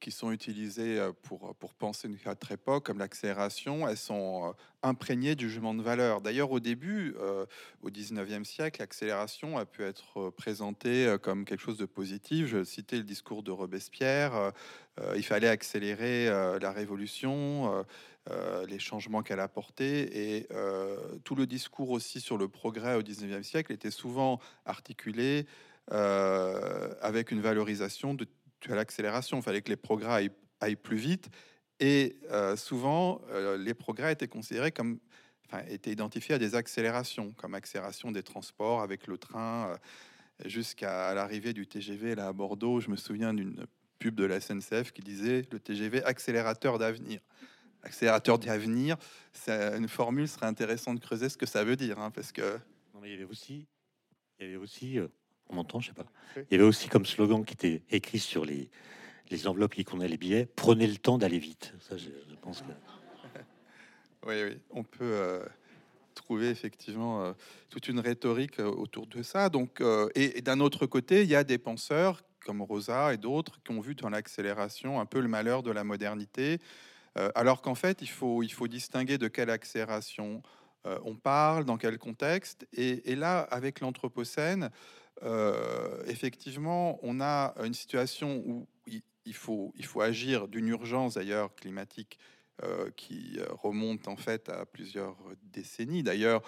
qui sont utilisées euh, pour, pour penser une autre époque, comme l'accélération, elles sont euh, imprégnées du jugement de valeur. D'ailleurs, au début, au 19e siècle, l'accélération a pu être présentée comme quelque chose de positif. Je citais le discours de Robespierre. il fallait accélérer la révolution, les changements qu'elle apportait. Et tout le discours aussi sur le progrès au 19e siècle était souvent articulé avec une valorisation de tu as l'accélération. Il fallait que les progrès aillent, plus vite. Et euh, souvent, euh, les progrès étaient considérés comme, enfin, étaient identifiés à des accélérations, comme accélération des transports avec le train euh, jusqu'à l'arrivée du TGV là à Bordeaux. Je me souviens d'une pub de la SNCF qui disait le TGV accélérateur d'avenir. Accélérateur d'avenir, c'est une formule serait intéressant de creuser ce que ça veut dire, hein, parce que. Non, mais il y avait aussi, il y avait aussi on m'entend, je sais pas. Il y avait aussi comme slogan qui était écrit sur les, les enveloppes qui contenaient les billets prenez le temps d'aller vite. Ça, je, pense que. *laughs* Oui, oui, on peut euh, trouver effectivement euh, toute une rhétorique euh, autour de ça. Donc, et, d'un autre côté, il y a des penseurs comme Rosa et d'autres qui ont vu dans l'accélération un peu le malheur de la modernité, alors qu'en fait, il faut, il faut distinguer de quelle accélération on parle, dans quel contexte. Et, et là, avec l'Anthropocène, euh, effectivement, on a une situation où il faut, agir d'une urgence d'ailleurs climatique euh, qui remonte en fait à plusieurs décennies. D'ailleurs,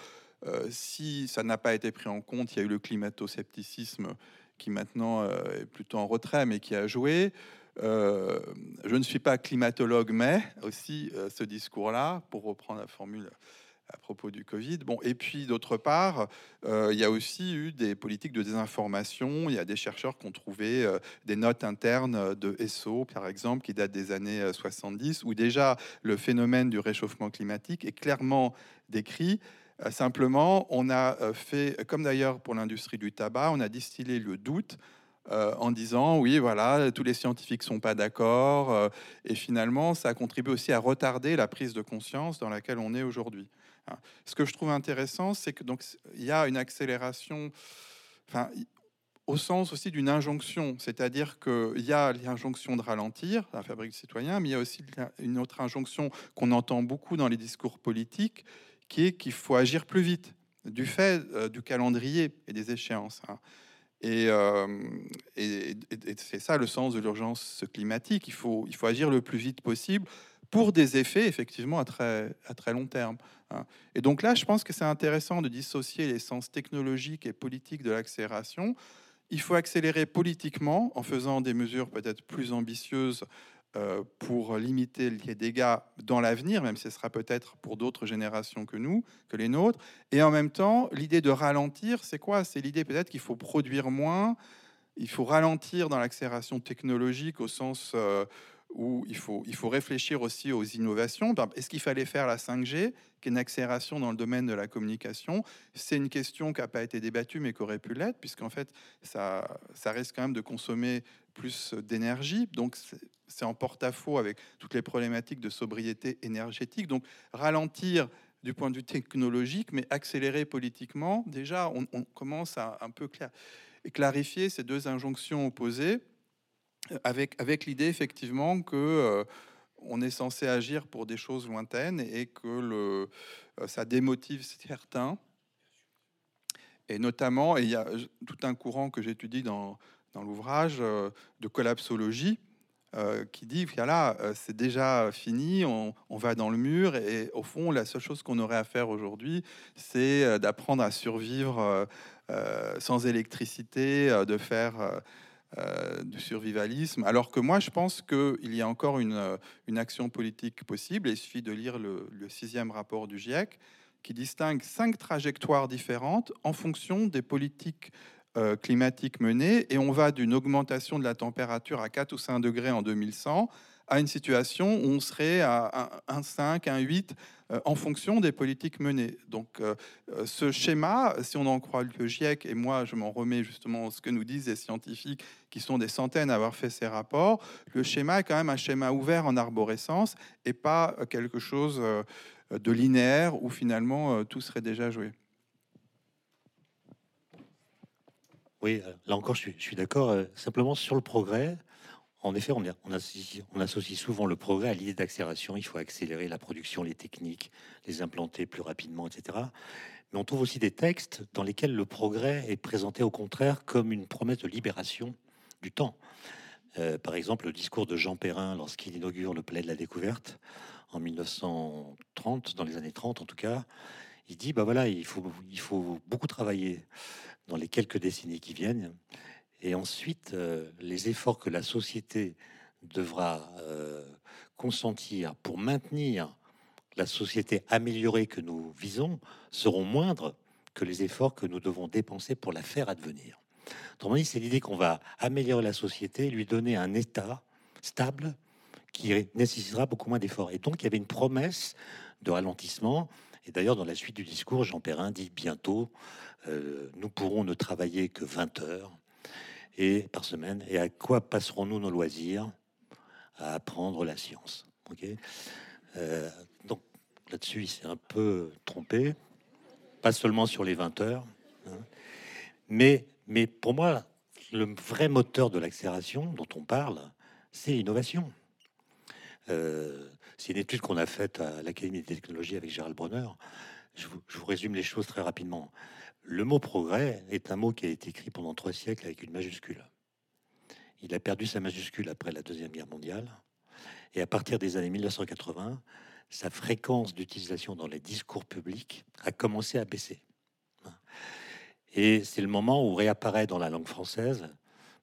euh, si ça n'a pas été pris en compte, il y a eu le climato-scepticisme qui maintenant est plutôt en retrait, mais qui a joué. je ne suis pas climatologue, mais aussi ce discours-là, pour reprendre la formule à propos du Covid. Bon, et puis d'autre part, euh, il y a aussi eu des politiques de désinformation. Il y a des chercheurs qui ont trouvé euh, des notes internes de SO, par exemple, qui datent des années 70, euh, où déjà le phénomène du réchauffement climatique est clairement décrit. simplement, on a fait, comme d'ailleurs pour l'industrie du tabac, on a distillé le doute. en disant oui, voilà, tous les scientifiques sont pas d'accord, et finalement, ça a contribué aussi à retarder la prise de conscience dans laquelle on est aujourd'hui. Hein. Ce que je trouve intéressant, c'est que donc il y a une accélération, au sens aussi d'une injonction, c'est-à-dire qu'il y a l'injonction de ralentir, la fabrique citoyen, mais il y a aussi une autre injonction qu'on entend beaucoup dans les discours politiques, qui est qu'il faut agir plus vite, du fait euh, du calendrier et des échéances. Hein. Euh, et, et c'est ça le sens de l'urgence climatique. Il faut, il faut agir le plus vite possible pour des effets effectivement à très, à très long terme. Hein. Et donc là, je pense que c'est intéressant de dissocier les sens technologiques et politiques de l'accélération. Il faut accélérer politiquement en faisant des mesures peut-être plus ambitieuses euh, pour limiter les dégâts dans l'avenir, même si ce sera peut-être pour d'autres générations que nous, que les nôtres. Et en même temps, l'idée de ralentir, c'est quoi? C'est l'idée peut-être qu'il faut produire moins, il faut ralentir dans l'accélération technologique au sens euh, où il faut, il faut réfléchir aussi aux innovations. Est-ce qu'il fallait faire la 5G, qui est une accélération dans le domaine de la communication? C'est une question qui n'a pas été débattue, mais qui aurait pu l'être, puisqu'en fait, ça, ça risque quand même de consommer plus d'énergie. Donc, c'est en porte-à-faux avec toutes les problématiques de sobriété énergétique. Donc, ralentir du point de vue technologique, mais accélérer politiquement, déjà, on, on commence à un peu clarifier ces deux injonctions opposées avec, avec l'idée effectivement que euh, on est censé agir pour des choses lointaines et que euh, ça démotive certains. Et notamment, il y a tout un courant que j'étudie dans, dans l'ouvrage de collapsologie, qui dit voilà, c'est déjà fini, on, va dans le mur, et au fond, la seule chose qu'on aurait à faire aujourd'hui, c'est d'apprendre à survivre sans électricité, de faire euh, du survivalisme, alors que moi je pense qu'il y a encore une, euh, une, action politique possible. Il suffit de lire le, sixième rapport du GIEC qui distingue cinq trajectoires différentes en fonction des politiques euh, climatiques menées, et on va d'une augmentation de la température à 4 ou 5 degrés en 2100 à une situation où on serait à un 5, un 8 euh, en fonction des politiques menées. Donc euh, euh, ce schéma, si on en croit le GIEC, et moi je m'en remets justement à ce que nous disent les scientifiques qui sont des centaines à avoir fait ces rapports, le schéma est quand même un schéma ouvert en arborescence et pas quelque chose de linéaire où finalement tout serait déjà joué. Oui, là encore, je suis, je suis d'accord. Simplement sur le progrès, en effet, on, associe, souvent le progrès à l'idée d'accélération. Il faut accélérer la production, les techniques, les implanter plus rapidement, etc. Mais on trouve aussi des textes dans lesquels le progrès est présenté au contraire comme une promesse de libération du temps. Euh, par exemple, le discours de Jean Perrin lorsqu'il inaugure le Palais de la Découverte en 1930, dans les années 30 en tout cas, il dit bah voilà, il faut, il faut beaucoup travailler dans les quelques décennies qui viennent et ensuite, euh, les efforts que la société devra euh, consentir pour maintenir la société améliorée que nous visons seront moindres que les efforts que nous devons dépenser pour la faire advenir. Autrement dit, c'est l'idée qu'on va améliorer la société, lui donner un état stable qui nécessitera beaucoup moins d'efforts. Et donc, il y avait une promesse de ralentissement. Et d'ailleurs, dans la suite du discours, Jean Perrin dit bientôt, euh, nous pourrons ne travailler que 20 heures et par semaine. Et à quoi passerons-nous nos loisirs À apprendre la science. Ok? Euh, donc là-dessus, il s'est un peu trompé, pas seulement sur les 20 heures, hein. mais, mais pour moi, le vrai moteur de l'accélération dont on parle, c'est l'innovation. Euh, c'est une étude qu'on a faite à l'Académie des technologies avec Gérald Bronner. Je vous, résume les choses très rapidement. Le mot progrès est un mot qui a été écrit pendant trois siècles avec une majuscule. Il a perdu sa majuscule après la Deuxième Guerre mondiale. Et à partir des années 1980, sa fréquence d'utilisation dans les discours publics a commencé à baisser. Et c'est le moment où réapparaît dans la langue française,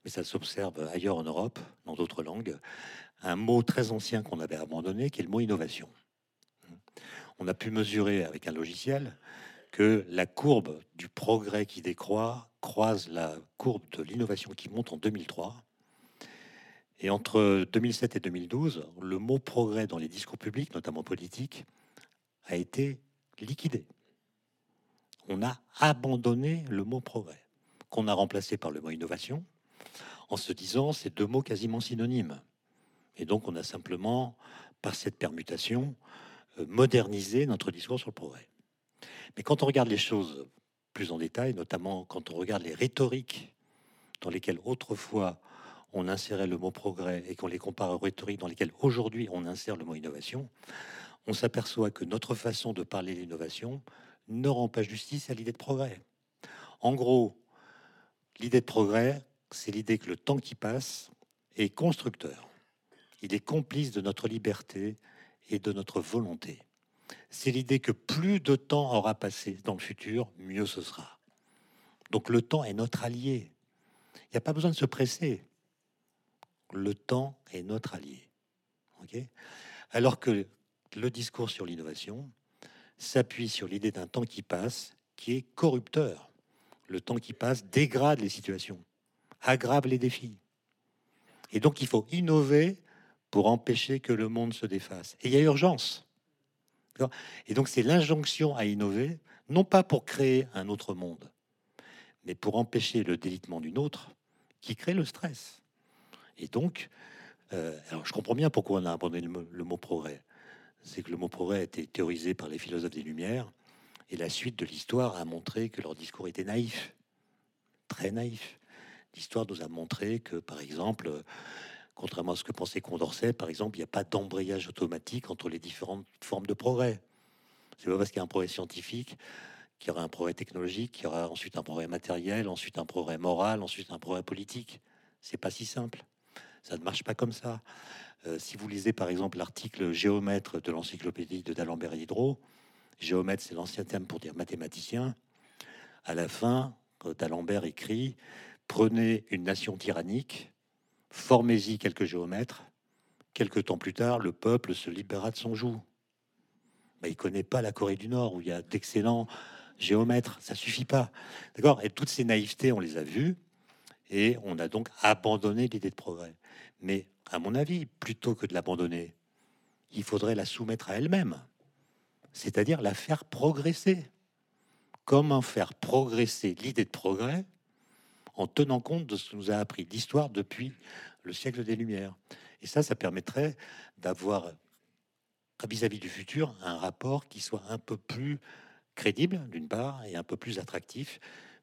mais ça s'observe ailleurs en Europe, dans d'autres langues, un mot très ancien qu'on avait abandonné, qui est le mot innovation. On a pu mesurer avec un logiciel que la courbe du progrès qui décroît croise la courbe de l'innovation qui monte en 2003. Et entre 2007 et 2012, le mot progrès dans les discours publics, notamment politiques, a été liquidé. On a abandonné le mot progrès, qu'on a remplacé par le mot innovation, en se disant ces deux mots quasiment synonymes. Et donc on a simplement, par cette permutation, euh, modernisé notre discours sur le progrès. Mais quand on regarde les choses plus en détail, notamment quand on regarde les rhétoriques dans lesquelles autrefois on insérait le mot progrès et qu'on les compare aux rhétoriques dans lesquelles aujourd'hui on insère le mot innovation, on s'aperçoit que notre façon de parler d'innovation ne rend pas justice à l'idée de progrès. En gros, l'idée de progrès, c'est l'idée que le temps qui passe est constructeur. Il est complice de notre liberté et de notre volonté c'est l'idée que plus de temps aura passé dans le futur, mieux ce sera. Donc le temps est notre allié. Il n'y a pas besoin de se presser. Le temps est notre allié. Alors que le discours sur l'innovation s'appuie sur l'idée d'un temps qui passe qui est corrupteur. Le temps qui passe dégrade les situations, aggrave les défis. Et donc il faut innover pour empêcher que le monde se défasse. Et il y a urgence. Et donc c'est l'injonction à innover, non pas pour créer un autre monde, mais pour empêcher le délitement d'une autre qui crée le stress. Et donc, euh, alors je comprends bien pourquoi on a abandonné le, mot progrès. C'est que le mot progrès a été théorisé par les philosophes des Lumières, et la suite de l'histoire a montré que leur discours était naïf, très naïf. L'histoire nous a montré que, par exemple, Contrairement à ce que pensait Condorcet, par exemple, il n'y a pas d'embrayage automatique entre les différentes formes de progrès. C'est pas parce qu'il y a un progrès scientifique qu'il y aura un progrès technologique, qu'il y aura ensuite un progrès matériel, ensuite un progrès moral, ensuite un progrès politique. C'est pas si simple. Ça ne marche pas comme ça. Euh, si vous lisez par exemple l'article géomètre de l'encyclopédie de D'Alembert et Diderot, géomètre c'est l'ancien terme pour dire mathématicien, à la fin, d'Alembert écrit Prenez une nation tyrannique, formez-y quelques géomètres, quelques temps plus tard, le peuple se libéra de son joug. Il connaît pas la Corée du Nord où il y a d'excellents géomètres, ça suffit pas. D'accord? Et toutes ces naïvetés, on les a vues et on a donc abandonné l'idée de progrès. Mais à mon avis, plutôt que de l'abandonner, il faudrait la soumettre à elle-même, c'est-à-dire la faire progresser. Comment faire progresser l'idée de progrès en tenant compte de ce que nous a appris l'histoire depuis le siècle des Lumières. Et ça, ça permettrait d'avoir vis-à-vis du futur un rapport qui soit un peu plus crédible, d'une part, et un peu plus attractif,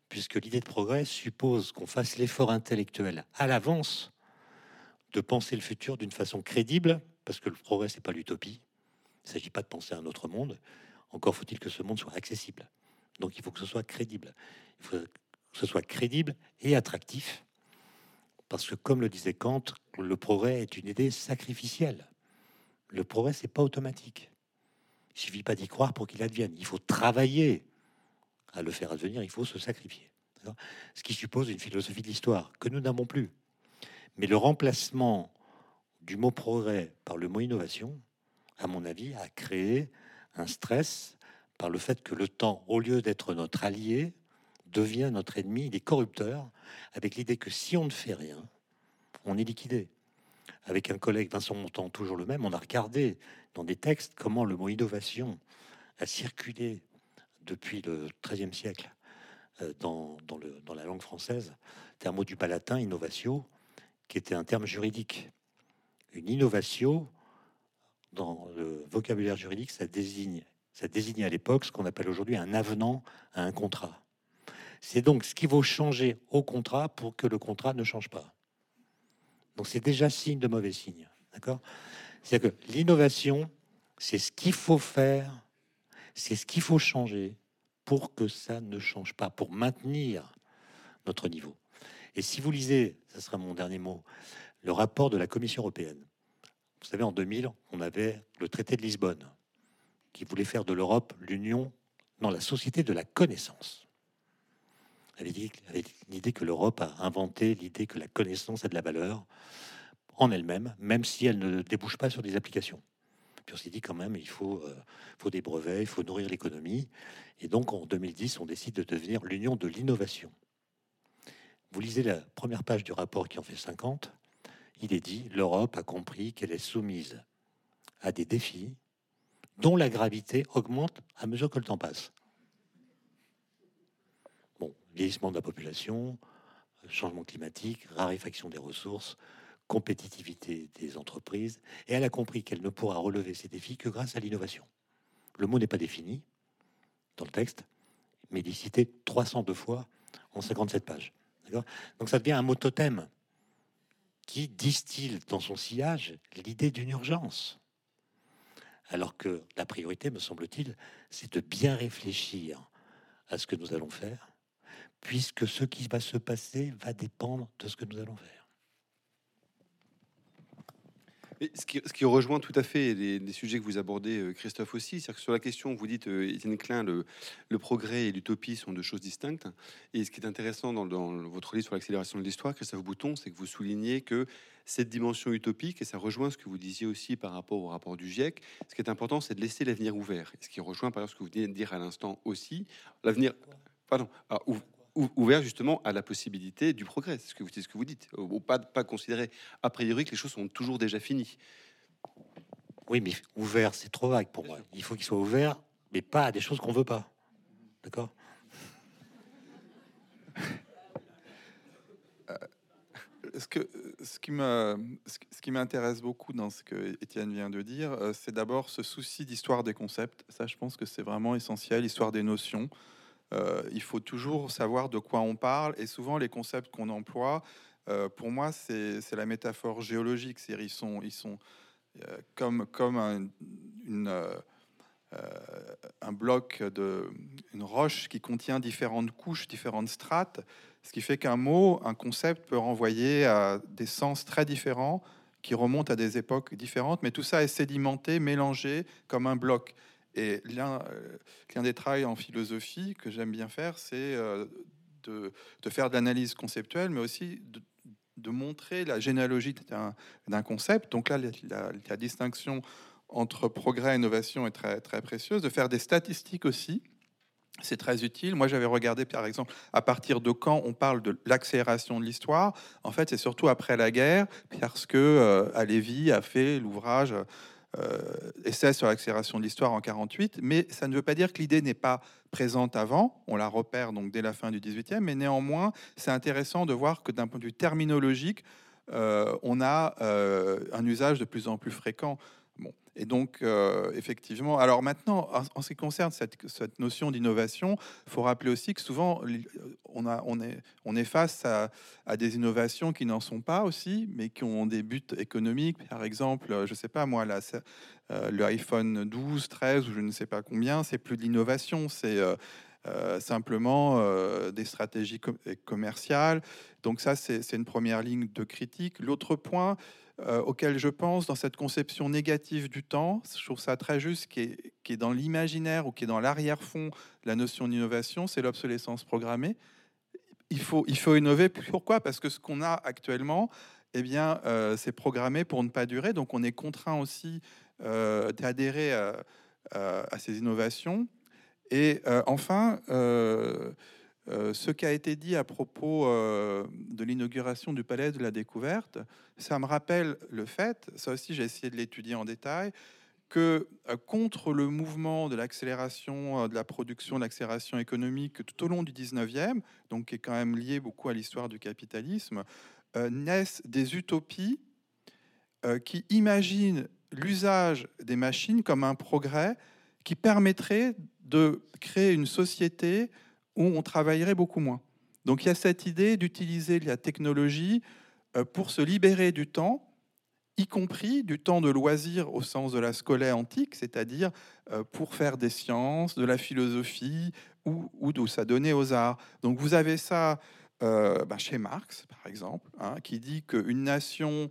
puisque l'idée de progrès suppose qu'on fasse l'effort intellectuel à l'avance de penser le futur d'une façon crédible, parce que le progrès, c'est pas l'utopie. Il ne s'agit pas de penser à un autre monde. Encore faut-il que ce monde soit accessible. Donc il faut que ce soit crédible. Il faut que ce soit crédible et attractif. Parce que, comme le disait Kant, le progrès est une idée sacrificielle. Le progrès, c'est pas automatique. Il suffit pas d'y croire pour qu'il advienne. Il faut travailler à le faire advenir. Il faut se sacrifier. Ce qui suppose une philosophie de l'histoire que nous n'avons plus. Mais le remplacement du mot progrès par le mot innovation, à mon avis, a créé un stress par le fait que le temps, au lieu d'être notre allié, devient notre ennemi, il est corrupteur, avec l'idée que si on ne fait rien, on est liquidé. Avec un collègue, Vincent Montant, toujours le même, on a regardé dans des textes comment le mot innovation a circulé depuis le XIIIe siècle euh, dans, la langue française. C'est un mot du palatin, innovatio, qui était un terme juridique. Une innovation, dans le vocabulaire juridique, ça désigne, ça désigne à l'époque ce qu'on appelle aujourd'hui un avenant à un contrat. C'est donc ce qu'il faut changer au contrat pour que le contrat ne change pas. Donc c'est déjà signe de mauvais signe. D'accord? C'est-à-dire que l'innovation, c'est ce qu'il faut faire, c'est ce qu'il faut changer pour que ça ne change pas, pour maintenir notre niveau. Et si vous lisez, ça sera mon dernier mot, le rapport de la Commission européenne. Vous savez, en 2000, on avait le traité de Lisbonne qui voulait faire de l'Europe l'union dans la société de la connaissance avec l'idée que l'Europe a inventé l'idée que la connaissance a de la valeur en elle-même, même si elle ne débouche pas sur des applications. Puis on s'est dit quand même, il faut, euh, faut des brevets, il faut nourrir l'économie. Et donc en 2010, on décide de devenir l'union de l'innovation. Vous lisez la première page du rapport qui en fait 50, il est dit, l'Europe a compris qu'elle est soumise à des défis dont la gravité augmente à mesure que le temps passe vieillissement de la population, changement climatique, raréfaction des ressources, compétitivité des entreprises, et elle a compris qu'elle ne pourra relever ces défis que grâce à l'innovation. Le mot n'est pas défini dans le texte, mais il est cité 302 fois en 57 pages. Donc ça devient un mot totem qui distille dans son sillage l'idée d'une urgence. Alors que la priorité, me semble-t-il, c'est de bien réfléchir à ce que nous allons faire, puisque ce qui va se passer va dépendre de ce que nous allons faire. ce, qui, rejoint tout à fait les, sujets que vous abordez, euh, Christophe aussi, c'est que sur la question, vous dites, euh, Étienne Klein, le, progrès et l'utopie sont deux choses distinctes. Et ce qui est intéressant dans, votre livre sur l'accélération de l'histoire, Christophe Bouton, c'est que vous soulignez que cette dimension utopique, et ça rejoint ce que vous disiez aussi par rapport au rapport du GIEC, ce qui est important, c'est de laisser l'avenir ouvert. Et ce qui rejoint par exemple ce que vous venez de dire à l'instant aussi, l'avenir... Pardon, ah, ouvert justement à la possibilité du progrès. C'est ce que vous, ce que vous dites. Ou pas, pas considérer a priori que les choses sont toujours déjà finies. Oui, mais ouvert, c'est trop vague pour moi. Il faut qu'il soit ouvert, mais pas à des choses qu'on veut pas. D'accord? Euh, ce, que, ce qui me, ce qui m'intéresse beaucoup dans ce que Étienne vient de dire, euh, c'est d'abord ce souci d'histoire des concepts. Ça, je pense que c'est vraiment essentiel, histoire des notions. Euh, il faut toujours savoir de quoi on parle. Et souvent, les concepts qu'on emploie, euh, pour moi, c'est la métaphore géologique. Sont, ils sont euh, comme, un, un bloc de une roche qui contient différentes couches, différentes strates, ce qui fait qu'un mot, un concept peut renvoyer à des sens très différents qui remontent à des époques différentes, mais tout ça est sédimenté, mélangé comme un bloc. Et l'un euh, des travaux en philosophie que j'aime bien faire, c'est euh, de, faire de l'analyse conceptuelle, mais aussi de, montrer la généalogie d'un concept. Donc là, la, distinction entre progrès et innovation est très, précieuse, de faire des statistiques aussi. C'est très utile. Moi, j'avais regardé, par exemple, à partir de quand on parle de l'accélération de l'histoire. En fait, c'est surtout après la guerre, parce que euh, Alévi a fait l'ouvrage essai sur l'accélération de l'histoire en 48, mais ça ne veut pas dire que l'idée n'est pas présente avant. On la repère donc dès la fin du 18e, mais néanmoins, c'est intéressant de voir que d'un point de vue terminologique, euh, on a euh, un usage de plus en plus fréquent. Bon. Et donc, euh, effectivement, alors maintenant, en, ce qui concerne cette, notion d'innovation, il faut rappeler aussi que souvent, on, a, on, est, face à, à des innovations qui n'en sont pas aussi, mais qui ont des buts économiques. Par exemple, je ne sais pas moi, là, euh, le iPhone 12, 13 ou je ne sais pas combien, c'est plus de l'innovation, c'est euh, simplement des stratégies commerciales. Donc ça, c'est une première ligne de critique. L'autre point, euh, auquel je pense dans cette conception négative du temps. Je trouve ça très juste, qui est, dans l'imaginaire ou qui est dans l'arrière-fond la notion d'innovation, c'est l'obsolescence programmée. Il faut, il faut innover. Pourquoi? Parce que ce qu'on a actuellement, eh bien, euh, c'est programmé pour ne pas durer. Donc, on est contraint aussi euh, d'adhérer à, ces innovations. Et enfin, euh, ce qui a été dit à propos euh, de l'inauguration du Palais de la Découverte, ça me rappelle le fait, ça aussi j'ai essayé de l'étudier en détail, que euh, contre le mouvement de l'accélération de la production, de l'accélération économique tout au long du 19e, donc qui est quand même lié beaucoup à l'histoire du capitalisme, naissent des utopies qui imaginent l'usage des machines comme un progrès qui permettrait de créer une société où on travaillerait beaucoup moins. Donc il y a cette idée d'utiliser la technologie euh, pour se libérer du temps, y compris du temps de loisir au sens de la scolaire antique, c'est-à-dire euh, pour faire des sciences, de la philosophie ou, ou de s'adonner aux arts. Donc vous avez ça euh, bah, chez Marx, par exemple, hein, qui dit qu'une nation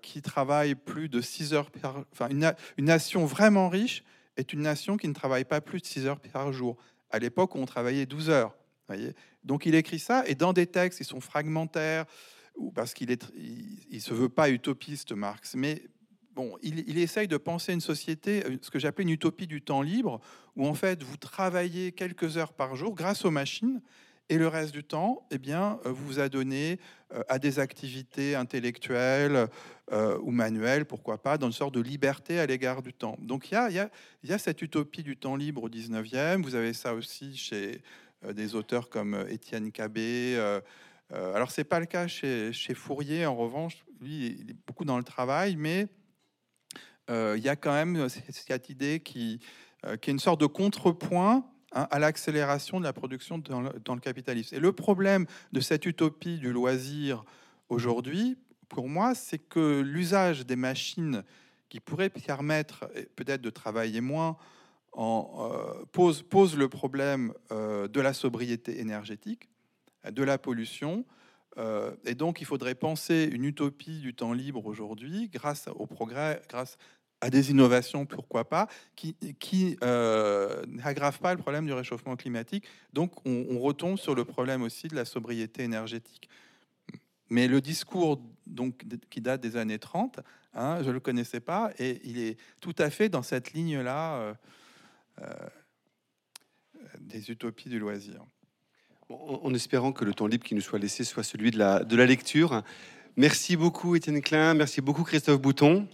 qui travaille plus de 6 heures par... Enfin, une, une nation vraiment riche est une nation qui ne travaille pas plus de 6 heures par jour à l'époque où on travaillait 12 heures. Donc il écrit ça, et dans des textes, ils sont fragmentaires, ou parce qu'il est, il, se veut pas utopiste, Marx, mais bon, il, il, essaye de penser une société, euh, ce que j'appelle une utopie du temps libre, où en fait vous travaillez quelques heures par jour grâce aux machines, et le reste du temps, eh bien, euh, vous vous adonnez euh, à des activités intellectuelles euh, ou manuelles, pourquoi pas, dans une sorte de liberté à l'égard du temps. Donc il y a, cette utopie du temps libre au 19e. Vous avez ça aussi chez des auteurs comme Étienne Cabé. alors c'est pas le cas chez, Fourier, en revanche, lui, il est beaucoup dans le travail, mais il y a quand même cette idée qui est une sorte de contrepoint Hein, à l'accélération de la production dans le, capitalisme. Et le problème de cette utopie du loisir aujourd'hui, pour moi, c'est que l'usage des machines qui pourraient permettre peut-être de travailler moins euh, pose, pose le problème euh, de la sobriété énergétique, de la pollution. Euh, et donc, il faudrait penser une utopie du temps libre aujourd'hui, grâce au progrès, grâce à des innovations, pourquoi pas, qui, qui euh, n'aggravent pas le problème du réchauffement climatique. Donc on, retombe sur le problème aussi de la sobriété énergétique. Mais le discours donc, qui date des années 30, hein, je ne le connaissais pas, et il est tout à fait dans cette ligne-là euh, euh, des utopies du loisir. en espérant que le temps libre qui nous soit laissé soit celui de la lecture. Merci beaucoup Étienne Klein, merci beaucoup Christophe Bouton.